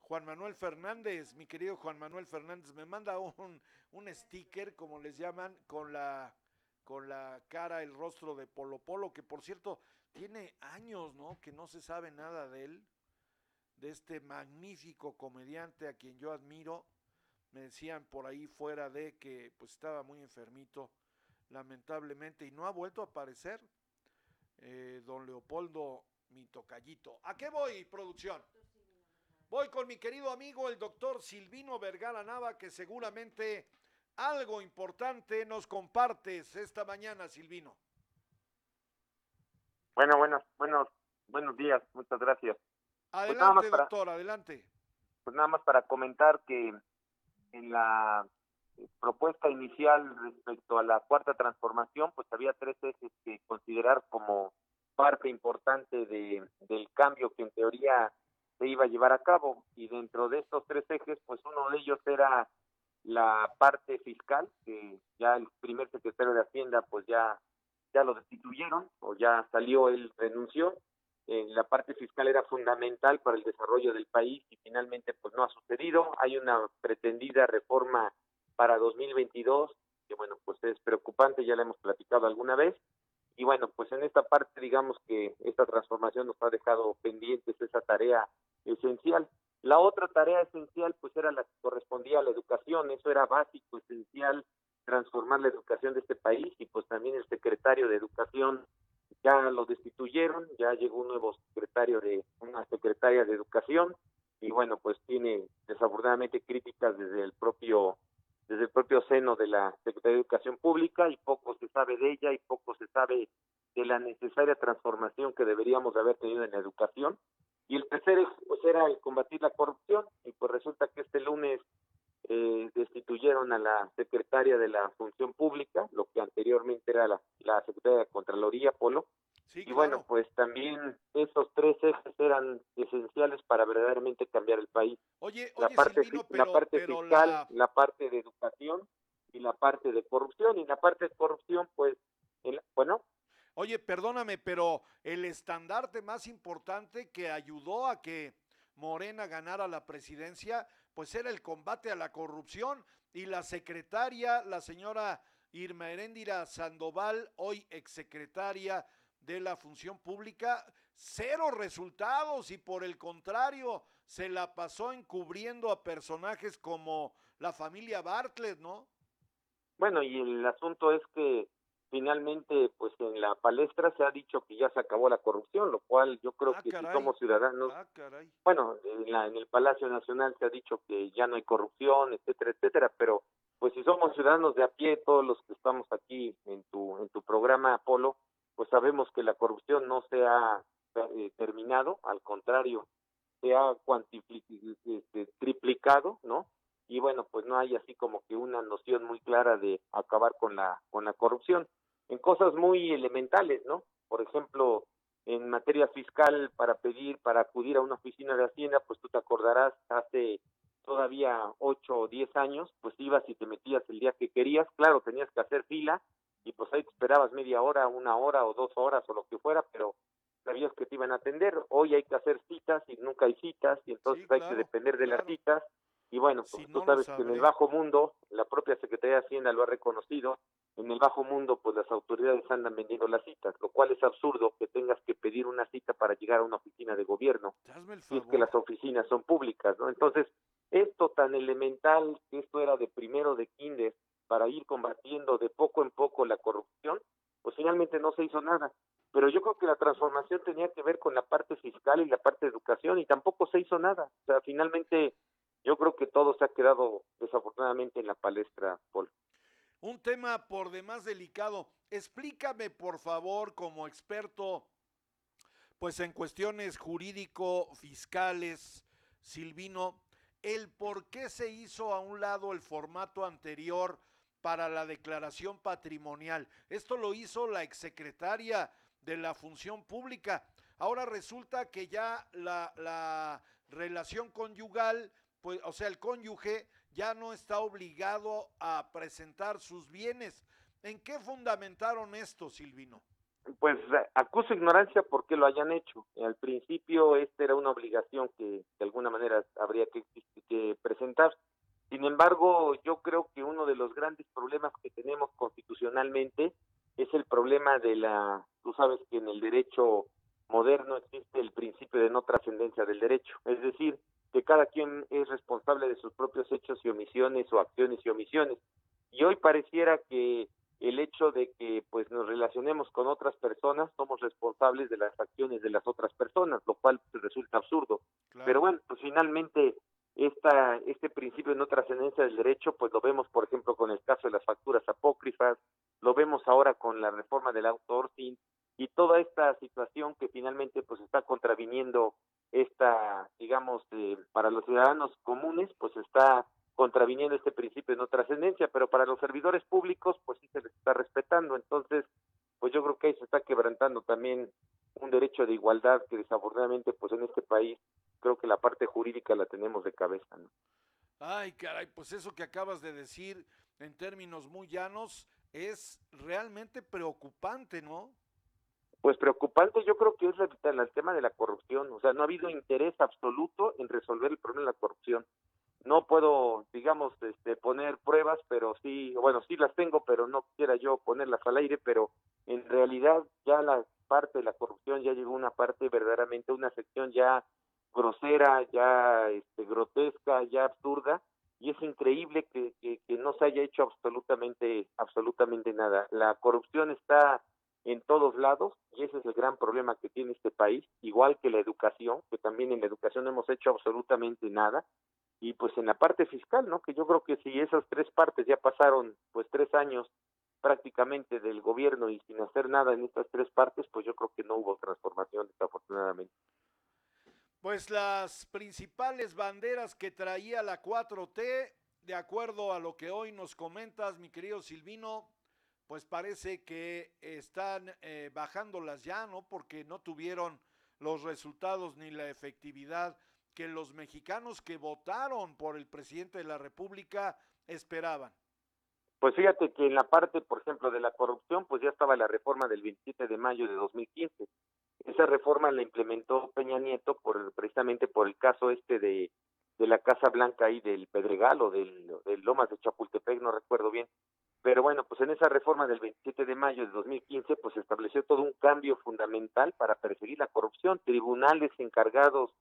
Juan Manuel Fernández, mi querido Juan Manuel Fernández, me manda un, un sticker, como les llaman, con la, con la cara, el rostro de Polo Polo, que por cierto, tiene años, ¿no? Que no se sabe nada de él, de este magnífico comediante a quien yo admiro. Me decían por ahí fuera de que pues estaba muy enfermito, lamentablemente, y no ha vuelto a aparecer. Eh, don Leopoldo, mi tocallito. ¿A qué voy, producción? Voy con mi querido amigo el doctor Silvino Vergara Nava, que seguramente algo importante nos compartes esta mañana, Silvino. Bueno, buenos, buenos, buenos días, muchas gracias. Pues adelante, doctor, adelante. Pues nada más para comentar que en la propuesta inicial respecto a la cuarta transformación, pues había tres ejes que considerar como parte importante de, del cambio que en teoría se iba a llevar a cabo y dentro de estos tres ejes, pues uno de ellos era la parte fiscal, que ya el primer secretario de Hacienda pues ya ya lo destituyeron o ya salió, él renunció. eh, la parte fiscal era fundamental para el desarrollo del país y finalmente pues no ha sucedido. Hay una pretendida reforma para 2022 que bueno, pues es preocupante, ya la hemos platicado alguna vez. Y bueno, pues en esta parte digamos que esta transformación nos ha dejado pendientes esa tarea esencial. La otra tarea esencial pues era la que correspondía a la educación, eso era básico, esencial, transformar la educación de este país y pues también el secretario de educación ya lo destituyeron, ya llegó un nuevo secretario de una secretaria de educación y bueno, pues tiene desafortunadamente críticas desde el propio desde el propio seno de la Secretaría de Educación Pública y poco se sabe de ella y poco se sabe de la necesaria transformación que deberíamos de haber tenido en la educación. Y el tercer pues era el combatir la corrupción y pues resulta que este lunes eh, destituyeron a la secretaria de la Función Pública, lo que anteriormente era la, la secretaria de Contraloría, Polo. Y bueno, pues también esos tres ejes eran esenciales para verdaderamente cambiar el país. Oye, la parte, la parte fiscal, la... parte de educación y la parte de corrupción. Y la parte de corrupción, pues, bueno. Oye, perdóname, pero el estandarte más importante que ayudó a que Morena ganara la presidencia pues era el combate a la corrupción y la secretaria, la señora Irma Heréndira Sandoval, hoy exsecretaria de la Función Pública, cero resultados y por el contrario se la pasó encubriendo a personajes como la familia Bartlett, ¿no? Bueno, y el asunto es que finalmente pues en la palestra se ha dicho que ya se acabó la corrupción, lo cual yo creo Ah, que caray. si somos ciudadanos, Ah, caray. bueno, en, la, en el Palacio Nacional se ha dicho que ya no hay corrupción, etcétera, etcétera, pero pues si somos ciudadanos de a pie, todos los que estamos aquí en tu en tu programa Apolo, pues sabemos que la corrupción no se ha eh, terminado, al contrario, se ha este, triplicado, ¿no? Y bueno, pues no hay así como que una noción muy clara de acabar con la con la corrupción en cosas muy elementales, ¿no? Por ejemplo, en materia fiscal para pedir, para acudir a una oficina de Hacienda, pues tú te acordarás, hace todavía ocho o diez años, pues ibas y te metías el día que querías, claro, tenías que hacer fila y pues ahí te esperabas media hora, una hora o dos horas o lo que fuera, pero sabías que te iban a atender. Hoy hay que hacer citas y nunca hay citas y entonces Sí, hay que depender de las citas y bueno, pues Si tú no, sabes que en el bajo mundo, la propia Secretaría de Hacienda lo ha reconocido, en el bajo mundo pues las autoridades andan vendiendo las citas, lo cual es absurdo que tengas que pedir una cita para llegar a una oficina de gobierno, si es que las oficinas son públicas, ¿no? Entonces, esto tan elemental, que esto era de primero de kinder, para ir combatiendo de poco en poco la corrupción, pues finalmente no se hizo nada. Pero yo creo que la transformación tenía que ver con la parte fiscal y la parte de educación y tampoco se hizo nada. O sea, finalmente yo creo que todo se ha quedado desafortunadamente en la palestra, Paul. Un tema por demás delicado. Explícame, por favor, como experto, pues en cuestiones jurídico-fiscales, Silvino, el por qué se hizo a un lado el formato anterior para la declaración patrimonial. Esto lo hizo la exsecretaria de la Función Pública. Ahora resulta que ya la, la relación conyugal, pues, o sea, el cónyuge ya no está obligado a presentar sus bienes. ¿En qué fundamentaron esto, Silvino? Pues eh, acuso ignorancia porque lo hayan hecho. Al principio esta era una obligación que de alguna manera habría que, que presentar. Sin embargo, yo creo que uno de los grandes problemas que tenemos constitucionalmente es el problema de la, tú sabes que en el derecho moderno existe el principio de no trascendencia del derecho, es decir, que cada quien es responsable de sus propios hechos y omisiones o acciones y omisiones. Y hoy pareciera que el hecho de que pues nos relacionemos con otras personas somos responsables de las acciones de las otras personas, lo cual pues, resulta absurdo. Claro. Pero bueno, pues finalmente esta, este principio de no trascendencia del derecho, pues lo vemos, por ejemplo, con el caso de las facturas apócrifas, lo vemos ahora con la reforma del outsourcing y toda esta situación que finalmente pues está contraviniendo esta, digamos, eh, para los ciudadanos comunes, pues está contraviniendo este principio de no trascendencia, pero para los servidores públicos, pues sí se les está respetando. Entonces, pues yo creo que ahí se está quebrantando también un derecho de igualdad que desafortunadamente, pues en este país, creo que la parte jurídica la tenemos de cabeza, ¿no? Ay, caray, pues eso que acabas de decir en términos muy llanos es realmente preocupante, ¿no? Pues preocupante yo creo que es el, el tema de la corrupción, o sea, no ha habido interés absoluto en resolver el problema de la corrupción. No puedo, digamos, este, poner pruebas, pero sí, bueno, sí las tengo, pero no quisiera yo ponerlas al aire, pero en realidad ya la parte de la corrupción ya llegó una parte verdaderamente, una sección ya grosera, ya este, grotesca, ya absurda, y es increíble que, que, que, no se haya hecho absolutamente, absolutamente nada. La corrupción está en todos lados y ese es el gran problema que tiene este país, igual que la educación, que también en la educación no hemos hecho absolutamente nada, y pues en la parte fiscal, ¿no? Que yo creo que si esas tres partes ya pasaron pues tres años prácticamente del gobierno y sin hacer nada en estas tres partes, pues yo creo que no hubo transformación, desafortunadamente. Pues las principales banderas que traía la 4T, de acuerdo a lo que hoy nos comentas, mi querido Silvino, pues parece que están eh, bajándolas ya, ¿no? Porque no tuvieron los resultados ni la efectividad que los mexicanos que votaron por el presidente de la República esperaban. Pues fíjate que en la parte, por ejemplo, de la corrupción, pues ya estaba la reforma del 27 de mayo de 2015. Esa reforma la implementó Peña Nieto por precisamente por el caso este de, de la Casa Blanca y del Pedregal o del, Lomas de Chapultepec, no recuerdo bien. Pero bueno, pues en esa reforma del 27 de mayo de 2015, pues estableció todo un cambio fundamental para perseguir la corrupción, tribunales encargados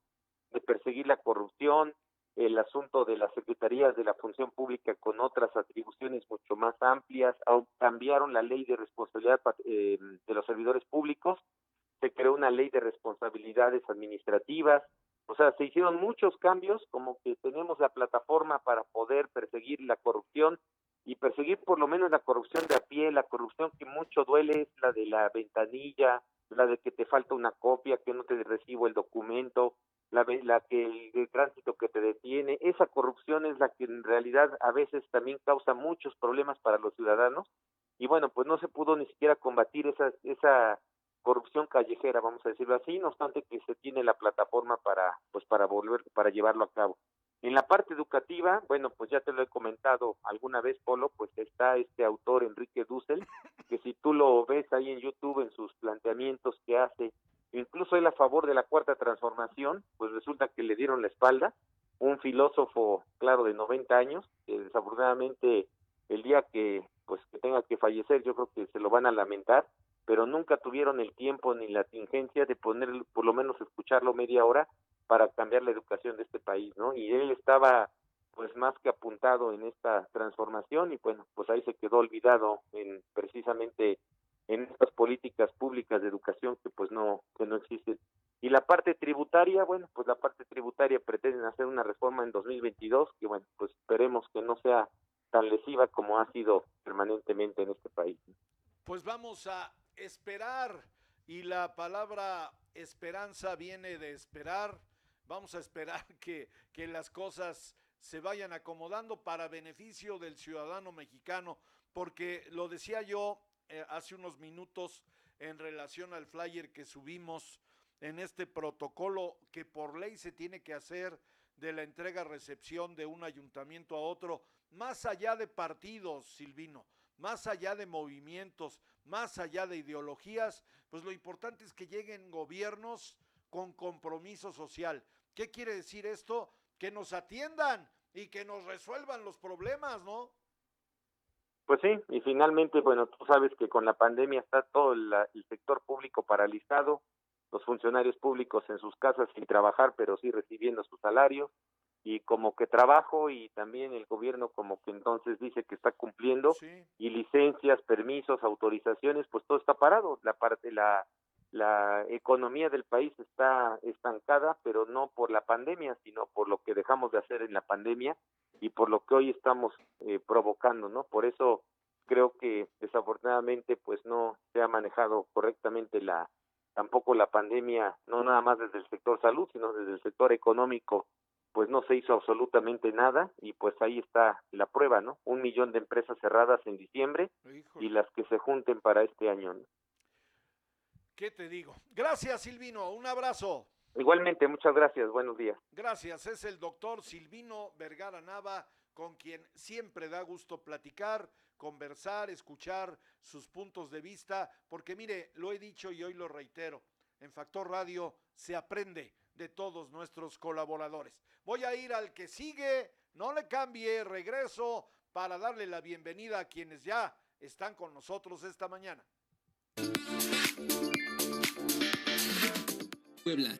de perseguir la corrupción, el asunto de las secretarías de la función pública con otras atribuciones mucho más amplias, cambiaron la ley de responsabilidad eh, de los servidores públicos, se creó una ley de responsabilidades administrativas, o sea, se hicieron muchos cambios, como que tenemos la plataforma para poder perseguir la corrupción y perseguir por lo menos la corrupción de a pie, la corrupción que mucho duele es la de la ventanilla, la de que te falta una copia, que no te recibo el documento, la, la que el, tránsito que te detiene, esa corrupción es la que en realidad a veces también causa muchos problemas para los ciudadanos y bueno, pues no se pudo ni siquiera combatir esa, esa corrupción callejera, vamos a decirlo así, no obstante que se tiene la plataforma para pues para volver para llevarlo a cabo. En la parte educativa, bueno, pues ya te lo he comentado alguna vez, Polo, pues está este autor Enrique Dussel, que si tú lo ves ahí en YouTube en sus planteamientos que hace incluso él a favor de la cuarta transformación, pues resulta que le dieron la espalda, un filósofo, claro, de 90 años, que desafortunadamente el día que pues que tenga que fallecer, yo creo que se lo van a lamentar, pero nunca tuvieron el tiempo ni la tingencia de poner, por lo menos escucharlo media hora para cambiar la educación de este país, ¿no? Y él estaba pues más que apuntado en esta transformación y bueno, pues ahí se quedó olvidado en precisamente en estas políticas públicas de educación que pues no que no existen. Y la parte tributaria bueno pues la parte tributaria pretenden hacer una reforma en 2022 que bueno pues esperemos que no sea tan lesiva como ha sido permanentemente en este país. Pues vamos a esperar y la palabra esperanza viene de esperar. Vamos a esperar que que las cosas se vayan acomodando para beneficio del ciudadano mexicano porque lo decía yo eh, hace unos minutos en relación al flyer que subimos en este protocolo que por ley se tiene que hacer de la entrega-recepción de un ayuntamiento a otro, más allá de partidos, Silvino, más allá de movimientos, más allá de ideologías, pues lo importante es que lleguen gobiernos con compromiso social. ¿Qué quiere decir esto? Que nos atiendan y que nos resuelvan los problemas, ¿no? Pues sí, y finalmente, bueno, tú sabes que con la pandemia está todo el, sector público paralizado, los funcionarios públicos en sus casas sin trabajar, pero sí recibiendo su salario, y como que trabajo y también el gobierno como que entonces dice que está cumpliendo y licencias, permisos, autorizaciones, pues todo está parado. La parte la la economía del país está estancada, pero no por la pandemia, sino por lo que dejamos de hacer en la pandemia y por lo que hoy estamos eh, provocando, ¿no? Por eso creo que desafortunadamente pues no se ha manejado correctamente la tampoco la pandemia, no nada más desde el sector salud, sino desde el sector económico, pues no se hizo absolutamente nada y pues ahí está la prueba, ¿no? Un millón de empresas cerradas en diciembre y las que se junten para este año, ¿no? ¿Qué te digo? Gracias, Silvino. Un abrazo. Igualmente, muchas gracias. Buenos días. Gracias. Es el doctor Silvino Vergara Nava, con quien siempre da gusto platicar, conversar, escuchar sus puntos de vista, porque mire, lo he dicho y hoy lo reitero, en Factor Radio se aprende de todos nuestros colaboradores. Voy a ir al que sigue, no le cambie, regreso para darle la bienvenida a quienes ya están con nosotros esta mañana. Puebla.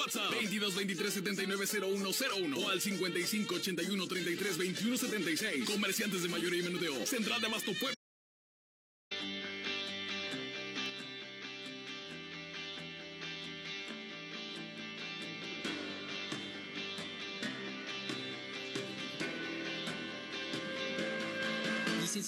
WhatsApp 22 23 79 0101 o al 55 81 33 21 76. Comerciantes de mayoría y menudeo. Central de Abasto Puebla.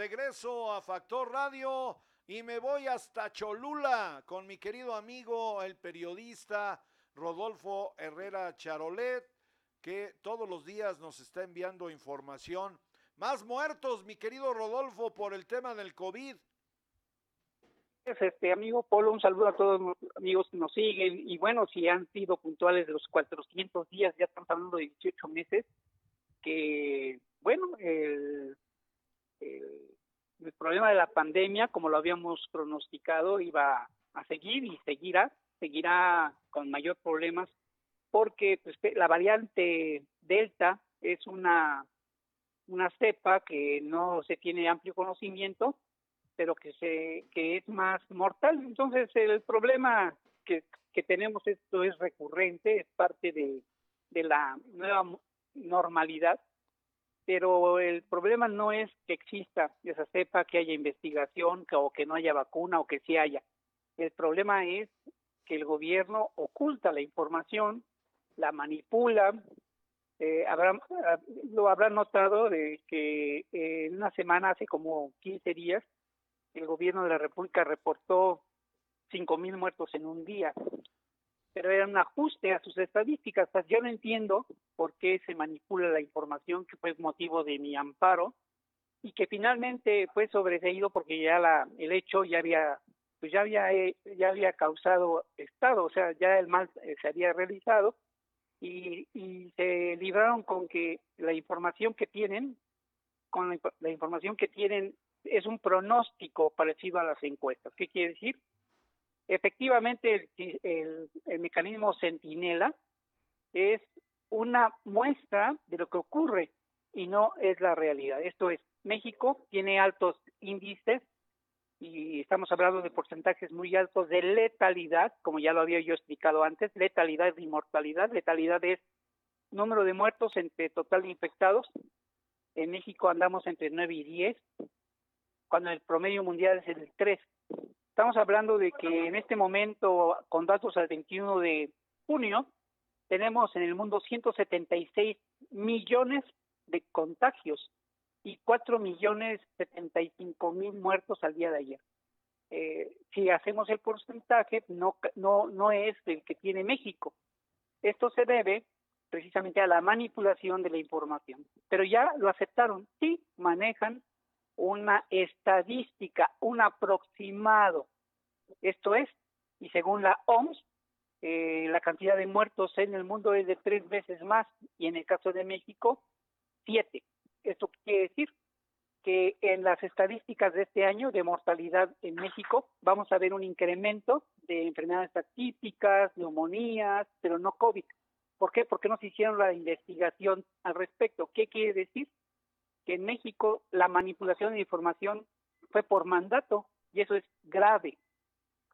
Regreso a Factor Radio y me voy hasta Cholula con mi querido amigo, el periodista Rodolfo Herrera Charolet, que todos los días nos está enviando información. Más muertos, mi querido Rodolfo, por el tema del COVID. Este amigo Polo, un saludo a todos los amigos que nos siguen y bueno, si han sido puntuales de los 400 días, ya estamos hablando de 18 meses, que bueno, el, el, problema de la pandemia, como lo habíamos pronosticado, iba a seguir y seguirá, seguirá con mayor problemas porque pues, la variante Delta es una, una cepa que no se tiene amplio conocimiento, pero que, se, que es más mortal. Entonces el problema que, que tenemos esto es recurrente, es parte de, de la nueva normalidad pero el problema no es que exista esa cepa, que haya investigación que, o que no haya vacuna o que sí haya. El problema es que el gobierno oculta la información, la manipula. Eh, habrá, lo habrán notado de que eh, en una semana, hace como 15 días, el gobierno de la República reportó 5 mil muertos en un día pero era un ajuste a sus estadísticas. Pues yo no entiendo por qué se manipula la información que fue motivo de mi amparo y que finalmente fue sobreseído porque ya la el hecho ya había pues ya había eh, ya había causado estado, o sea, ya el mal eh, se había realizado y, y se libraron con que la información que tienen con la, la información que tienen es un pronóstico parecido a las encuestas. ¿Qué quiere decir? Efectivamente, el, el, mecanismo centinela es una muestra de lo que ocurre y no es la realidad. Esto es, México tiene altos índices y estamos hablando de porcentajes muy altos de letalidad, como ya lo había yo explicado antes, letalidad y mortalidad. Letalidad es número de muertos entre total de infectados. En México andamos entre 9 y 10, cuando el promedio mundial es el 3. Estamos hablando de que en este momento, con datos al 21 de junio, tenemos en el mundo 176 millones de contagios y 4 millones 75 mil muertos al día de ayer. Eh, si hacemos el porcentaje, no, no, no es el que tiene México. Esto se debe precisamente a la manipulación de la información. Pero ya lo aceptaron, sí, manejan una estadística, un aproximado. Esto es, y según la OMS, eh, la cantidad de muertos en el mundo es de tres veces más y en el caso de México, siete. Esto quiere decir que en las estadísticas de este año de mortalidad en México vamos a ver un incremento de enfermedades atípicas, neumonías, pero no COVID. ¿Por qué? Porque no se hicieron la investigación al respecto. ¿Qué quiere decir? En México la manipulación de información fue por mandato y eso es grave.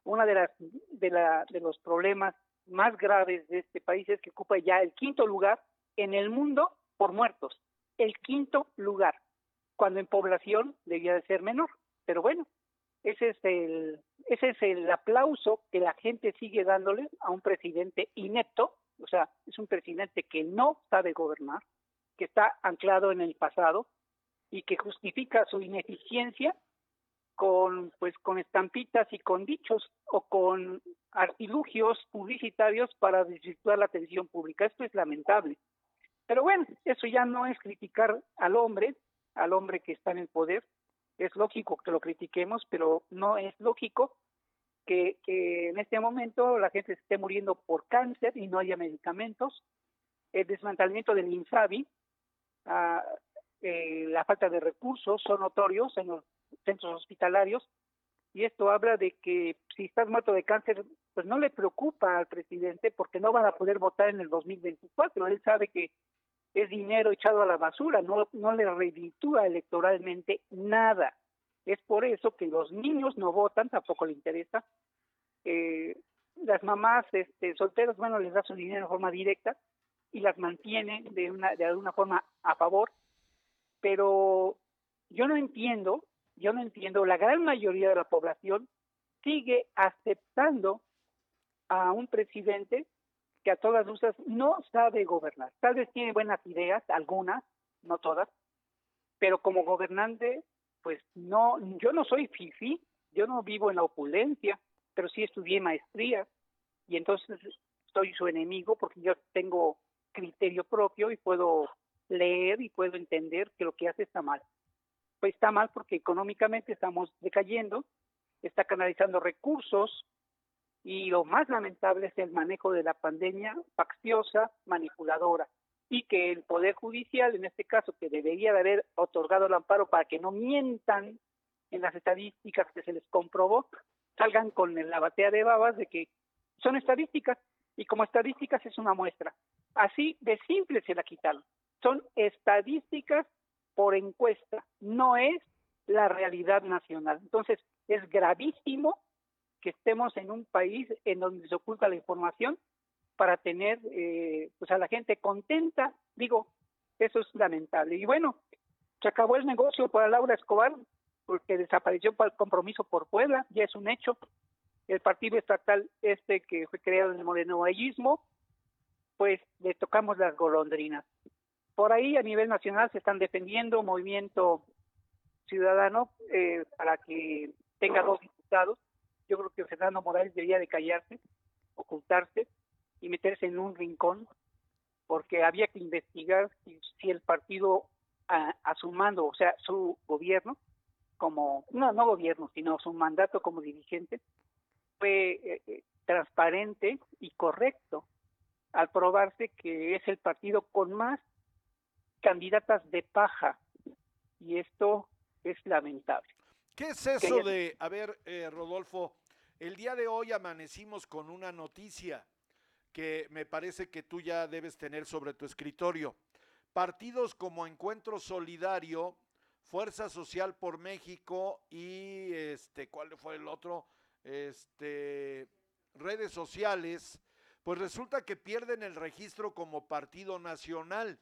Uno de, las, de, la, de los problemas más graves de este país es que ocupa ya el quinto lugar en el mundo por muertos. El quinto lugar, cuando en población debía de ser menor. Pero bueno, ese es el, ese es el aplauso que la gente sigue dándole a un presidente inepto o sea, es un presidente que no sabe gobernar, que está anclado en el pasado y que justifica su ineficiencia con pues con estampitas y con dichos o con artilugios publicitarios para desvirtuar la atención pública. Esto es lamentable. Pero bueno, eso ya no es criticar al hombre, al hombre que está en el poder. Es lógico que lo critiquemos, pero no es lógico que, en este momento la gente esté muriendo por cáncer y no haya medicamentos, el desmantelamiento del INSABI, ah, eh, la falta de recursos son notorios en los centros hospitalarios y esto habla de que si estás muerto de cáncer, pues no le preocupa al presidente porque no van a poder votar en el 2024. Él sabe que es dinero echado a la basura, no, no le reditúa electoralmente nada. Es por eso que los niños no votan, tampoco le interesa. Eh, las mamás este, solteras, bueno, les da su dinero de forma directa y las mantiene de, una, de alguna forma a favor. Pero yo no entiendo, yo no entiendo, la gran mayoría de la población sigue aceptando a un presidente que a todas luces no sabe gobernar. Tal vez tiene buenas ideas, algunas, no todas, pero como gobernante pues no, yo no soy fifi, yo no vivo en la opulencia, pero sí estudié maestría y entonces soy su enemigo porque yo tengo criterio propio y puedo leer y puedo entender que lo que hace está mal. Pues está mal porque económicamente estamos decayendo, está canalizando recursos y lo más lamentable es el manejo de la pandemia facciosa, manipuladora y que el Poder Judicial, en este caso, que debería de haber otorgado el amparo para que no mientan en las estadísticas que se les comprobó, salgan con la batea de babas de que son estadísticas y como estadísticas es una muestra. Así de simple se la quitaron. Son estadísticas por encuesta, no es la realidad nacional. Entonces, es gravísimo que estemos en un país en donde se oculta la información para tener eh, pues a la gente contenta. Digo, eso es lamentable. Y bueno, se acabó el negocio para Laura Escobar porque desapareció para el compromiso por Puebla, ya es un hecho. El partido estatal este que fue creado en el morenovallismo, pues le tocamos las golondrinas. Por ahí a nivel nacional se están defendiendo movimiento ciudadano eh, para que tenga dos diputados. Yo creo que Fernando Morales debería de callarse, ocultarse, y meterse en un rincón, porque había que investigar si, el partido a, su mando, o sea, su gobierno, como, no, no gobierno, sino su mandato como dirigente, fue eh, eh, transparente y correcto al probarse que es el partido con más candidatas de paja y esto es lamentable. ¿Qué es eso de, a ver, eh, Rodolfo, el día de hoy amanecimos con una noticia que me parece que tú ya debes tener sobre tu escritorio. Partidos como Encuentro Solidario, Fuerza Social por México y este, ¿cuál fue el otro? Este, redes sociales, pues resulta que pierden el registro como partido nacional,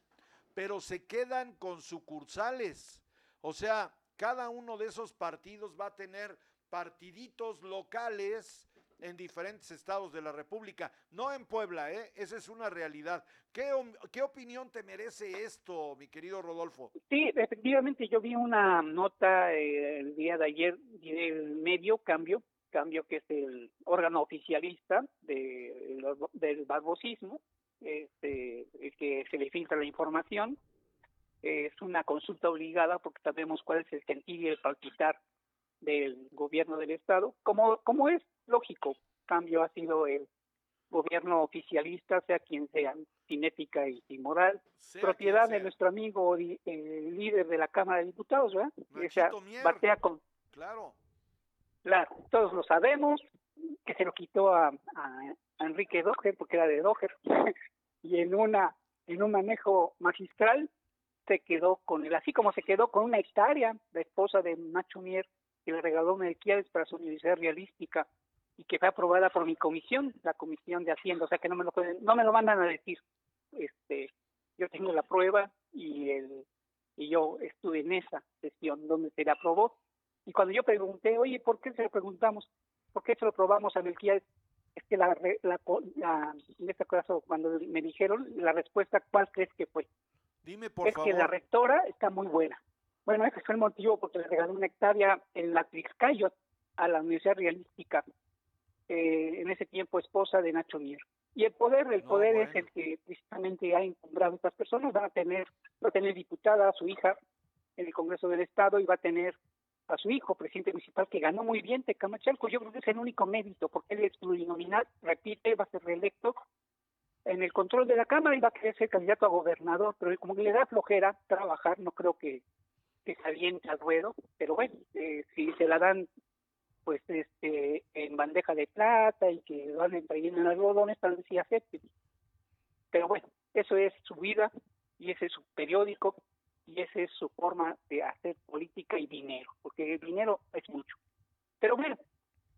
pero se quedan con sucursales. O sea, cada uno de esos partidos va a tener partiditos locales en diferentes estados de la República, no en Puebla, ¿eh? esa es una realidad. ¿Qué, ¿Qué opinión te merece esto, mi querido Rodolfo? Sí, efectivamente, yo vi una nota eh, el día de ayer del medio Cambio, Cambio que es el órgano oficialista de, del barbosismo, este, el que se le filtra la información, es una consulta obligada porque sabemos cuál es el sentir y el palpitar del gobierno del estado, como, como es lógico, cambio ha sido el gobierno oficialista, sea quien sea, sin ética y sin moral, propiedad de nuestro amigo el líder de la Cámara de Diputados, ¿verdad? O sea, batea con... Claro. Claro, todos lo sabemos, que se lo quitó a, a, Enrique Doger porque era de Doger, y en una en un manejo magistral se quedó con él, así como se quedó con una hectárea, la esposa de Nacho que le regaló Melquiades para su universidad realística y que fue aprobada por mi comisión, la comisión de Hacienda, o sea que no me lo no me lo mandan a decir. Este, yo tengo la prueba y el y yo estuve en esa sesión donde se le aprobó y cuando yo pregunté, oye, ¿por qué se lo preguntamos? ¿Por qué se lo probamos a Melquiades? Es que la, la, la, en este caso, cuando me dijeron la respuesta, ¿cuál crees que fue? Dime, por es favor. que la rectora está muy buena. Bueno, ese fue el motivo porque le regaló una hectárea en la Trixcayot a la Universidad Realística, eh, en ese tiempo esposa de Nacho Mier. Y el poder, el poder es el que precisamente ha encumbrado estas personas. Va a tener, va a tener diputada a su hija en el Congreso del Estado y va a tener a su hijo, presidente municipal, que ganó muy bien Tecamachalco. Yo creo que es el único mérito, porque él es plurinominal, repite, va a ser reelecto en el control de la Cámara y va a querer ser candidato a gobernador, pero como que le da flojera trabajar, no creo que, que se aliente al ruedo, pero bueno, eh, si se la dan pues este en bandeja de plata y que van trayendo en algodones, tal vez sí acepte. Pero bueno, eso es su vida y ese es su periódico y esa es su forma de hacer política y dinero, porque el dinero es mucho. Pero bueno,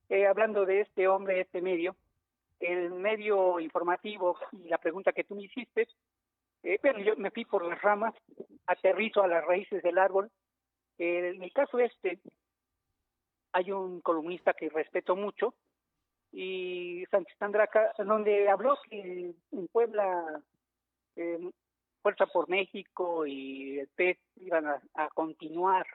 eh, hablando de este hombre, este medio, el medio informativo y la pregunta que tú me hiciste, eh, pero yo me fui por las ramas, aterrizo a las raíces del árbol. Eh, en el caso este, hay un columnista que respeto mucho, y Sánchez Tandraca, donde habló que en Puebla eh, Fuerza por México y el PES iban a, a, continuar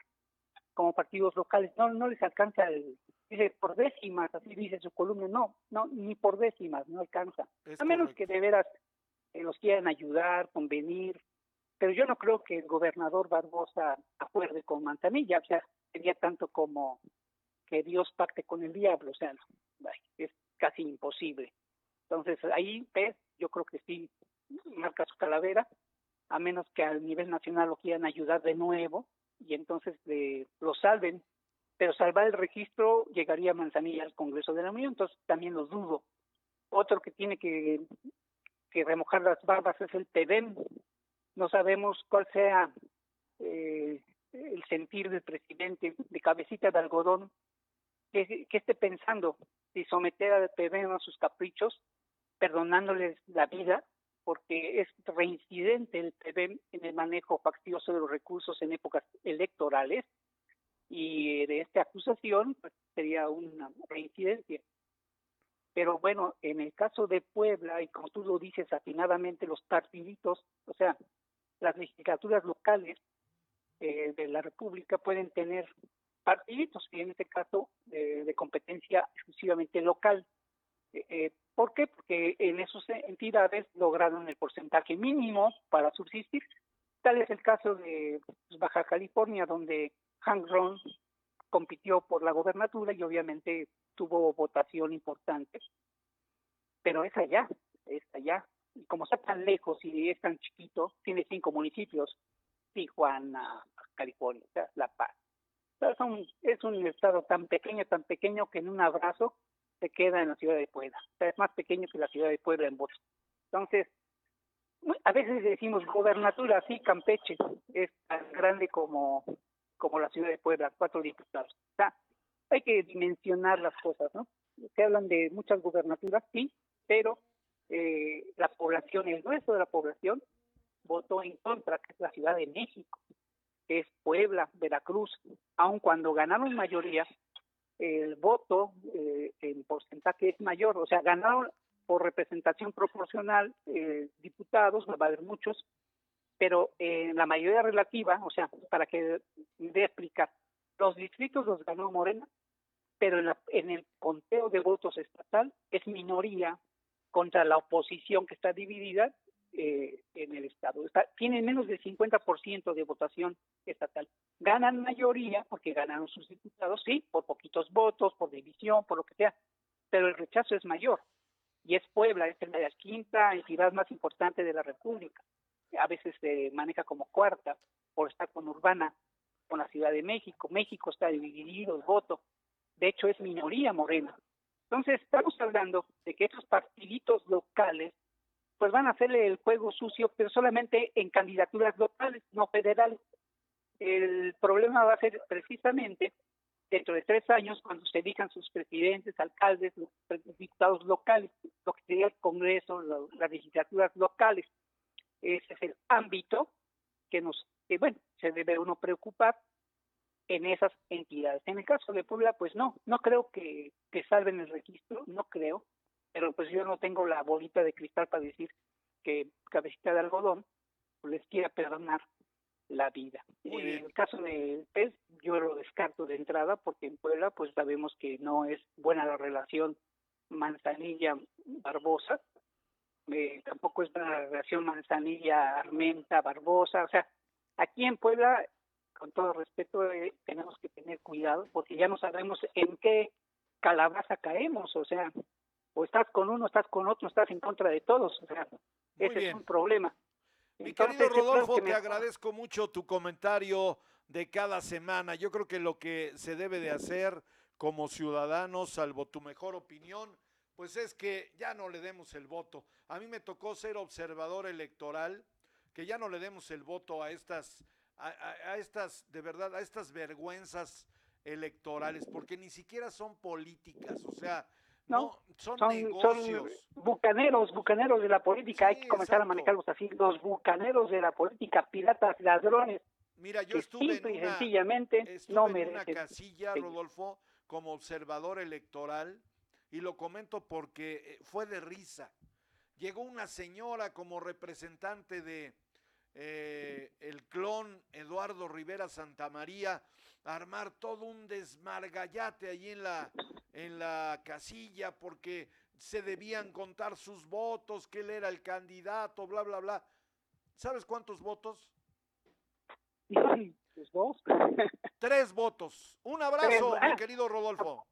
como partidos locales. No, no les alcanza el, dice por décimas, así dice su columna, no, no, ni por décimas, no alcanza. Es a menos correcto. que de veras eh, los quieran ayudar, convenir, pero yo no creo que el gobernador Barbosa acuerde con Manzanilla, o sea, sería tanto como que Dios pacte con el diablo, o sea, es casi imposible. Entonces ahí, ves, yo creo que sí marca su calavera, a menos que al nivel nacional lo quieran ayudar de nuevo y entonces eh, lo salven pero salvar el registro llegaría Manzanilla al Congreso de la Unión, entonces también lo dudo. Otro que tiene que, que remojar las barbas es el PEDEM. No sabemos cuál sea eh, el sentir del presidente de cabecita de algodón, que, que esté pensando si someter al PEDEM a sus caprichos, perdonándoles la vida, porque es reincidente el PEDEM en el manejo faccioso de los recursos en épocas electorales, y de esta acusación pues, sería una reincidencia. Pero bueno, en el caso de Puebla, y como tú lo dices atinadamente, los partiditos, o sea, las legislaturas locales eh, de la República pueden tener partiditos, y en este caso eh, de competencia exclusivamente local. Eh, ¿Por qué? Porque en esas entidades lograron el porcentaje mínimo para subsistir. Tal es el caso de pues, Baja California, donde Hank Ron compitió por la gobernatura y obviamente tuvo votación importante, pero es allá, es allá. Y como está tan lejos y es tan chiquito, tiene cinco municipios, Tijuana, California, La Paz. es un estado tan pequeño, tan pequeño que en un abrazo se queda en la ciudad de Puebla. Es más pequeño que la ciudad de Puebla en votos. Entonces, a veces decimos gobernatura, sí, Campeche es tan grande como, como la ciudad de Puebla, cuatro diputados. O sea, hay que dimensionar las cosas, ¿no? Se hablan de muchas gubernaturas, sí, pero eh, la población, el resto de la población, votó en contra, que es la Ciudad de México, que es Puebla, Veracruz, aun cuando ganaron mayoría, el voto eh, en porcentaje es mayor, o sea, ganaron por representación proporcional eh, diputados, va a haber muchos, pero en la mayoría relativa, o sea, para que dé explicar, los distritos los ganó Morena, pero en, en el conteo de votos estatal es minoría contra la oposición que está dividida eh, en el Estado. Está, tienen menos del 50% de votación estatal. Ganan mayoría porque ganaron sus diputados, sí, por poquitos votos, por división, por lo que sea, pero el rechazo es mayor. Y es Puebla, es la quinta entidad más importante de la República. A veces se maneja como cuarta por estar con Urbana, con la Ciudad de México. México está dividido el voto. De hecho, es minoría morena. Entonces, estamos hablando de que estos partiditos locales pues van a hacerle el juego sucio, pero solamente en candidaturas locales, no federales. El problema va a ser precisamente dentro de tres años cuando se elijan sus presidentes, alcaldes, los diputados locales, lo que sería el Congreso, las legislaturas locales. Ese es el ámbito que nos, bueno, se debe uno preocupar en esas entidades. En el caso de Puebla, pues no, no creo que, que salven el registro, no creo pero pues yo no tengo la bolita de cristal para decir que cabecita de algodón les quiera perdonar la vida. En el caso del pez, yo lo descarto de entrada porque en Puebla pues sabemos que no es buena la relación Manzanilla-Barbosa, eh, tampoco es buena la relación Manzanilla-Armenta-Barbosa, o sea, aquí en Puebla, con todo respeto, eh, tenemos que tener cuidado porque ya no sabemos en qué calabaza caemos, o sea, o estás con uno, estás con otro, estás en contra de todos. O sea, ese es un problema. Mi querido Rodolfo, te agradezco mucho tu comentario de cada semana. Yo creo que lo que se debe de hacer como ciudadanos, salvo tu mejor opinión, pues es que ya no le demos el voto. A mí me tocó ser observador electoral, que ya no le demos el voto a estas, a, a estas, de verdad, a estas vergüenzas electorales, porque ni siquiera son políticas, o sea, no, son, bucaneros, bucaneros de la política, hay que comenzar a manejarlos así, los bucaneros de la política, piratas, ladrones. Mira, yo estuve en una, sencillamente no en una casilla, Rodolfo, como observador electoral, y lo comento porque eh, fue de risa. Llegó una señora como representante de eh, el clon Eduardo Rivera Santamaría armar todo un desmargallate allí en la, en la casilla porque se debían contar sus votos, que él era el candidato, bla, bla, bla. ¿Sabes cuántos votos? dos. Tres votos. Un abrazo, mi querido Rodolfo.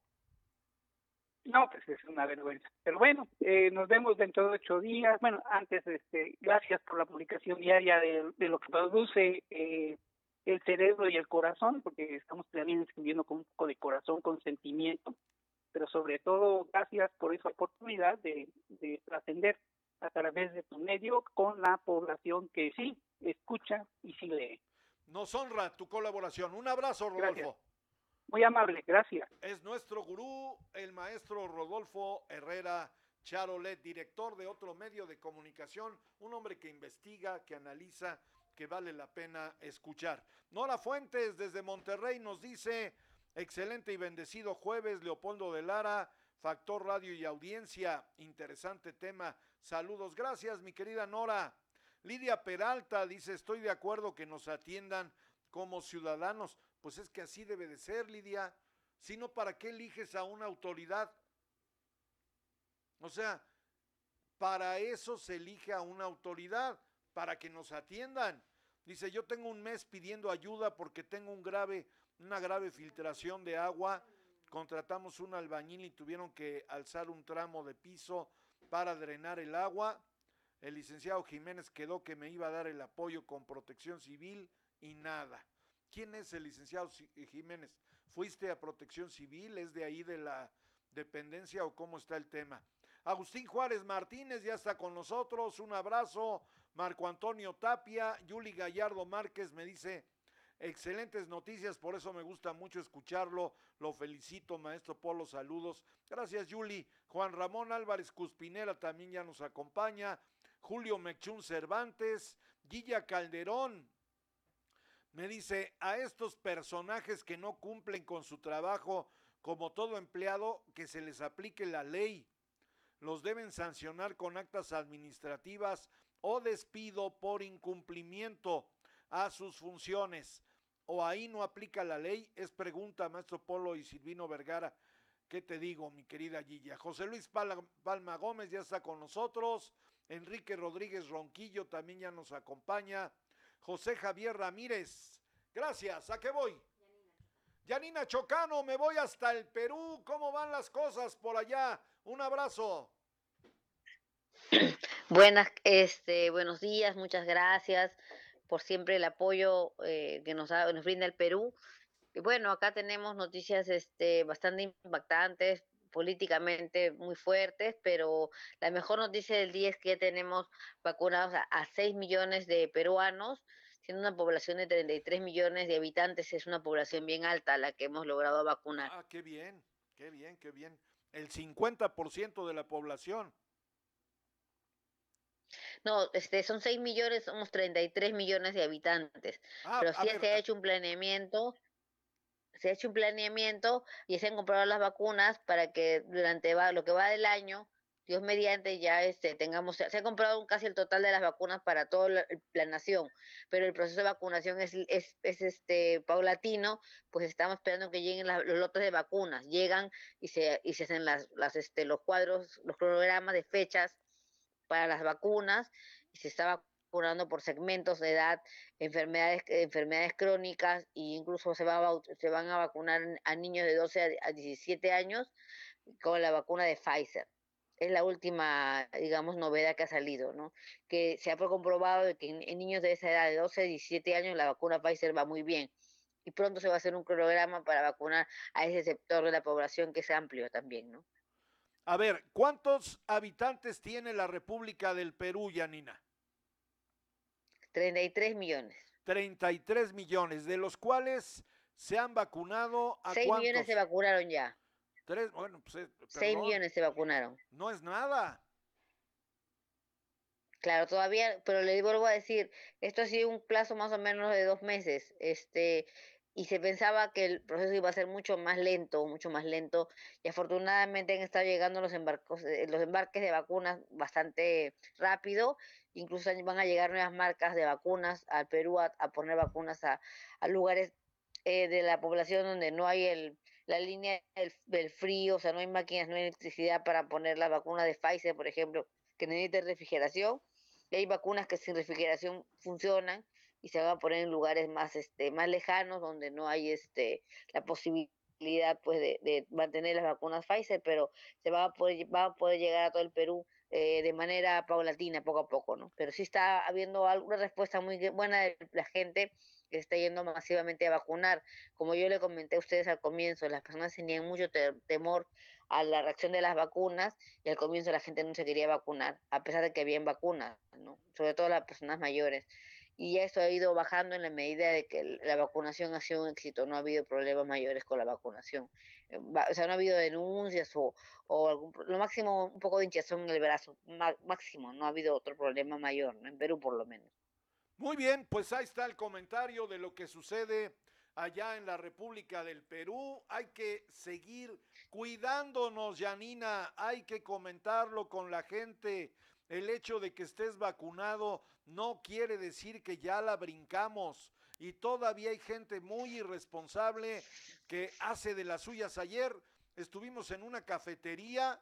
No, pues es una vergüenza. Pero bueno, eh, nos vemos dentro de ocho días. Bueno, antes, este, gracias por la publicación diaria de, de lo que produce eh, el cerebro y el corazón, porque estamos también escribiendo con un poco de corazón, con sentimiento pero sobre todo gracias por esa oportunidad de, de trascender a través de tu medio con la población que sí escucha y sí lee. Nos honra tu colaboración. Un abrazo, Rodolfo. Muy amable, gracias. Es nuestro gurú, el maestro Rodolfo Herrera Charolet, director de otro medio de comunicación, un hombre que investiga, que analiza, que vale la pena escuchar. Nora Fuentes desde Monterrey nos dice, Excelente y bendecido jueves, Leopoldo de Lara, Factor Radio y Audiencia. Interesante tema. Saludos. Gracias, mi querida Nora. Lidia Peralta dice, estoy de acuerdo que nos atiendan como ciudadanos. Pues es que así debe de ser, Lidia. Si no, ¿para qué eliges a una autoridad? O sea, para eso se elige a una autoridad, para que nos atiendan. Dice, yo tengo un mes pidiendo ayuda porque tengo un grave una grave filtración de agua. Contratamos un albañil y tuvieron que alzar un tramo de piso para drenar el agua. El licenciado Jiménez quedó que me iba a dar el apoyo con protección civil y nada. ¿Quién es el licenciado Jiménez? ¿Fuiste a protección civil? ¿Es de ahí de la dependencia o cómo está el tema? Agustín Juárez Martínez ya está con nosotros. Un abrazo. Marco Antonio Tapia. Yuli Gallardo Márquez me dice, excelentes noticias, por eso me gusta mucho escucharlo. Lo felicito, maestro Polo. Saludos. Gracias, Yuli. Juan Ramón Álvarez Cuspinera también ya nos acompaña. Julio Mechún Cervantes. Guilla Calderón. Me dice, a estos personajes que no cumplen con su trabajo, como todo empleado, que se les aplique la ley los deben sancionar con actas administrativas o despido por incumplimiento a sus funciones. O ahí no aplica la ley, es pregunta, maestro Polo y Silvino Vergara. ¿Qué te digo, mi querida Gilla? José Luis Palma Gómez ya está con nosotros. Enrique Rodríguez Ronquillo también ya nos acompaña. José Javier Ramírez. Gracias. ¿A qué voy? Yanina Chocano, me voy hasta el Perú. ¿Cómo van las cosas por allá? Un abrazo. Buenas, este, buenos días, muchas gracias por siempre el apoyo eh, que nos, nos brinda el Perú. Y bueno, acá tenemos noticias este, bastante impactantes, políticamente muy fuertes, pero la mejor noticia del día es que ya tenemos vacunados a, a 6 millones de peruanos, siendo una población de 33 millones de habitantes, es una población bien alta la que hemos logrado vacunar. Ah, qué bien, qué bien, qué bien el 50% de la población. No, este, son 6 millones, somos 33 millones de habitantes. Ah, pero sí se ha hecho un planeamiento, se ha hecho un planeamiento y se han comprado las vacunas para que durante lo que va del año Dios mediante ya este, tengamos, se ha comprado casi el total de las vacunas para toda la, nación, pero el proceso de vacunación es, es, este, paulatino, pues estamos esperando que lleguen los lotes de vacunas, llegan y se, y se hacen las, las, este, los cuadros, los cronogramas de fechas para las vacunas y se está vacunando por segmentos de edad, enfermedades, enfermedades crónicas e incluso se van a vacunar a niños de 12 a 17 años con la vacuna de Pfizer es la última, digamos, novedad que ha salido, ¿no? Que se ha comprobado que en, niños de esa edad, de 12 a 17 años, la vacuna Pfizer va muy bien. Y pronto se va a hacer un cronograma para vacunar a ese sector de la población que es amplio también, ¿no? A ver, ¿cuántos habitantes tiene la República del Perú, Yanina? 33 millones. 33 millones, de los cuales se han vacunado a 6 millones se vacunaron ya. Tres, bueno, pues. 6 eh, millones se vacunaron. No es nada. Claro, todavía, pero le vuelvo a decir, esto ha sido un plazo más o menos de dos meses, este, y se pensaba que el proceso iba a ser mucho más lento, mucho más lento, y afortunadamente han estado llegando los embarcos, eh, los embarques de vacunas bastante rápido, incluso van a llegar nuevas marcas de vacunas al Perú a, poner vacunas a, a lugares eh, de la población donde no hay el, la línea del, frío, o sea, no hay máquinas, no hay electricidad para poner la vacuna de Pfizer, por ejemplo, que necesita refrigeración. Y hay vacunas que sin refrigeración funcionan y se van a poner en lugares más este más lejanos donde no hay este la posibilidad pues de, mantener las vacunas Pfizer pero se va a poder va a poder llegar a todo el Perú eh, de manera paulatina poco a poco no pero sí está habiendo alguna respuesta muy buena de la gente que está yendo masivamente a vacunar. Como yo le comenté a ustedes al comienzo, las personas tenían mucho temor a la reacción de las vacunas y al comienzo la gente no se quería vacunar, a pesar de que habían vacunas, ¿no? sobre todo las personas mayores. Y eso ha ido bajando en la medida de que la vacunación ha sido un éxito, no ha habido problemas mayores con la vacunación. Eh, o sea, no ha habido denuncias o, o lo máximo un poco de hinchazón en el brazo, máximo, no ha habido otro problema mayor, en Perú por lo menos. Muy bien, pues ahí está el comentario de lo que sucede allá en la República del Perú. Hay que seguir cuidándonos, Yanina. Hay que comentarlo con la gente. El hecho de que estés vacunado no quiere decir que ya la brincamos. Y todavía hay gente muy irresponsable que hace de las suyas. Ayer estuvimos en una cafetería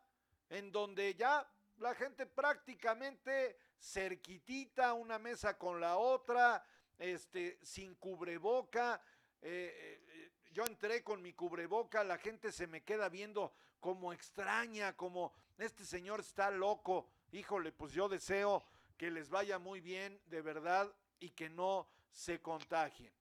en donde ya la gente prácticamente cerquitita una mesa con la otra, este, sin cubreboca. Eh, eh, yo entré con mi cubreboca, la gente se me queda viendo como extraña, como este señor está loco. Híjole, pues yo deseo que les vaya muy bien de verdad y que no se contagien.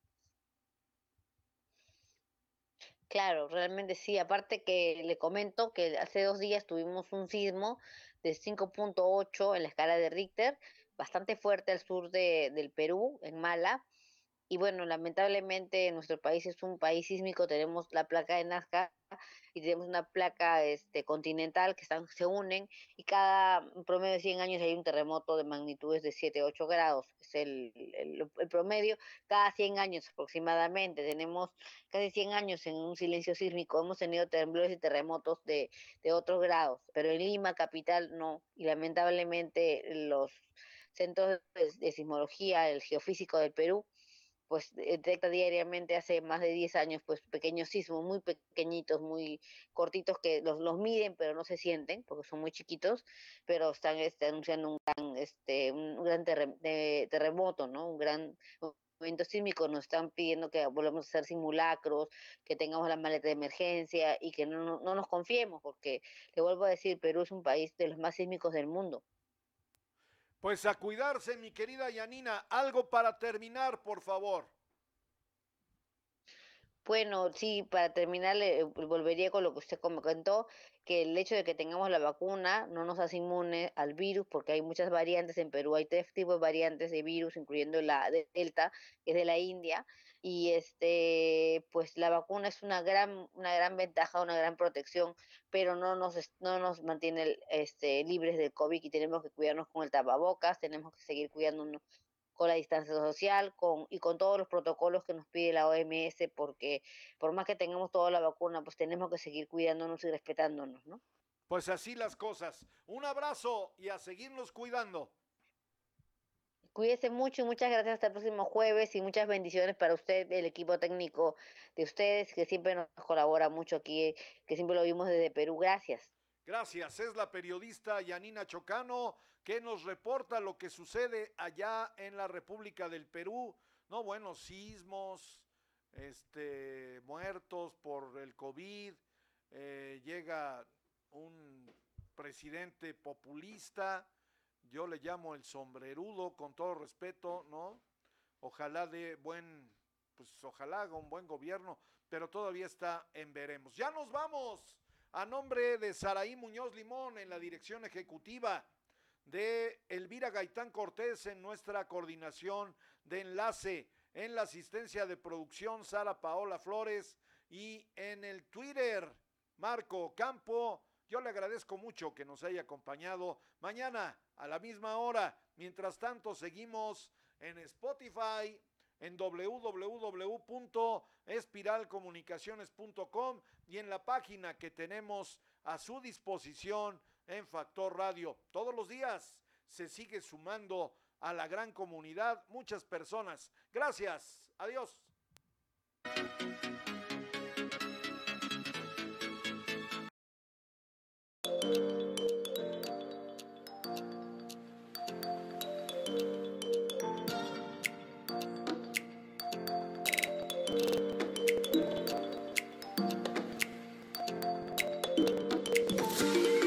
Claro, realmente sí. Aparte que le comento que hace dos días tuvimos un sismo de 5.8 en la escala de Richter, bastante fuerte al sur de, del Perú, en Mala y bueno, lamentablemente nuestro país es un país sísmico, tenemos la placa de Nazca y tenemos una placa este, continental que están, se unen y cada promedio de 100 años hay un terremoto de magnitudes de 7, 8 grados, es el, el, promedio, cada 100 años aproximadamente, tenemos casi 100 años en un silencio sísmico, hemos tenido temblores y terremotos de, de otros grados, pero en Lima, capital, no, y lamentablemente los centros de sismología, el geofísico del Perú, pues detecta diariamente hace más de 10 años pues pequeños sismos muy pequeñitos, muy cortitos que los, los miden pero no se sienten porque son muy chiquitos, pero están este, anunciando un gran, este, un gran terre, terremoto, ¿no? Un gran movimiento sísmico, nos están pidiendo que volvamos a hacer simulacros, que tengamos la maleta de emergencia y que no, no nos confiemos porque, le vuelvo a decir, Perú es un país de los más sísmicos del mundo. Pues a cuidarse, mi querida Yanina. Algo para terminar, por favor. Bueno, sí, para terminar, eh, volvería con lo que usted comentó, que el hecho de que tengamos la vacuna no nos hace inmune al virus, porque hay muchas variantes en Perú, hay tres tipos de variantes de virus, incluyendo la de Delta, que es de la India, y este, pues la vacuna es una gran, una gran ventaja, una gran protección, pero no nos, no nos mantiene este, libres del COVID y tenemos que cuidarnos con el tapabocas, tenemos que seguir cuidándonos con la distancia social con, y con todos los protocolos que nos pide la OMS, porque por más que tengamos toda la vacuna, pues tenemos que seguir cuidándonos y respetándonos, ¿no? Pues así las cosas. Un abrazo y a seguirnos cuidando. Cuídese mucho y muchas gracias hasta el próximo jueves y muchas bendiciones para usted, el equipo técnico de ustedes, que siempre nos colabora mucho aquí, que siempre lo vimos desde Perú. Gracias. Gracias. Es la periodista Yanina Chocano que nos reporta lo que sucede allá en la República del Perú. No, bueno, sismos, este, muertos por el COVID. Eh, llega un presidente populista, yo le llamo el sombrerudo, con todo respeto, ¿no? Ojalá de buen, pues ojalá haga un buen gobierno, pero todavía está en veremos. Ya nos vamos a nombre de Saraí Muñoz Limón en la dirección ejecutiva, de Elvira Gaitán Cortés en nuestra coordinación de enlace, en la asistencia de producción Sara Paola Flores y en el Twitter Marco Campo. Yo le agradezco mucho que nos haya acompañado mañana a la misma hora. Mientras tanto, seguimos en Spotify, en www.espiralcomunicaciones.com y en la página que tenemos a su disposición en Factor Radio. Todos los días se sigue sumando a la gran comunidad muchas personas. Gracias. Adiós.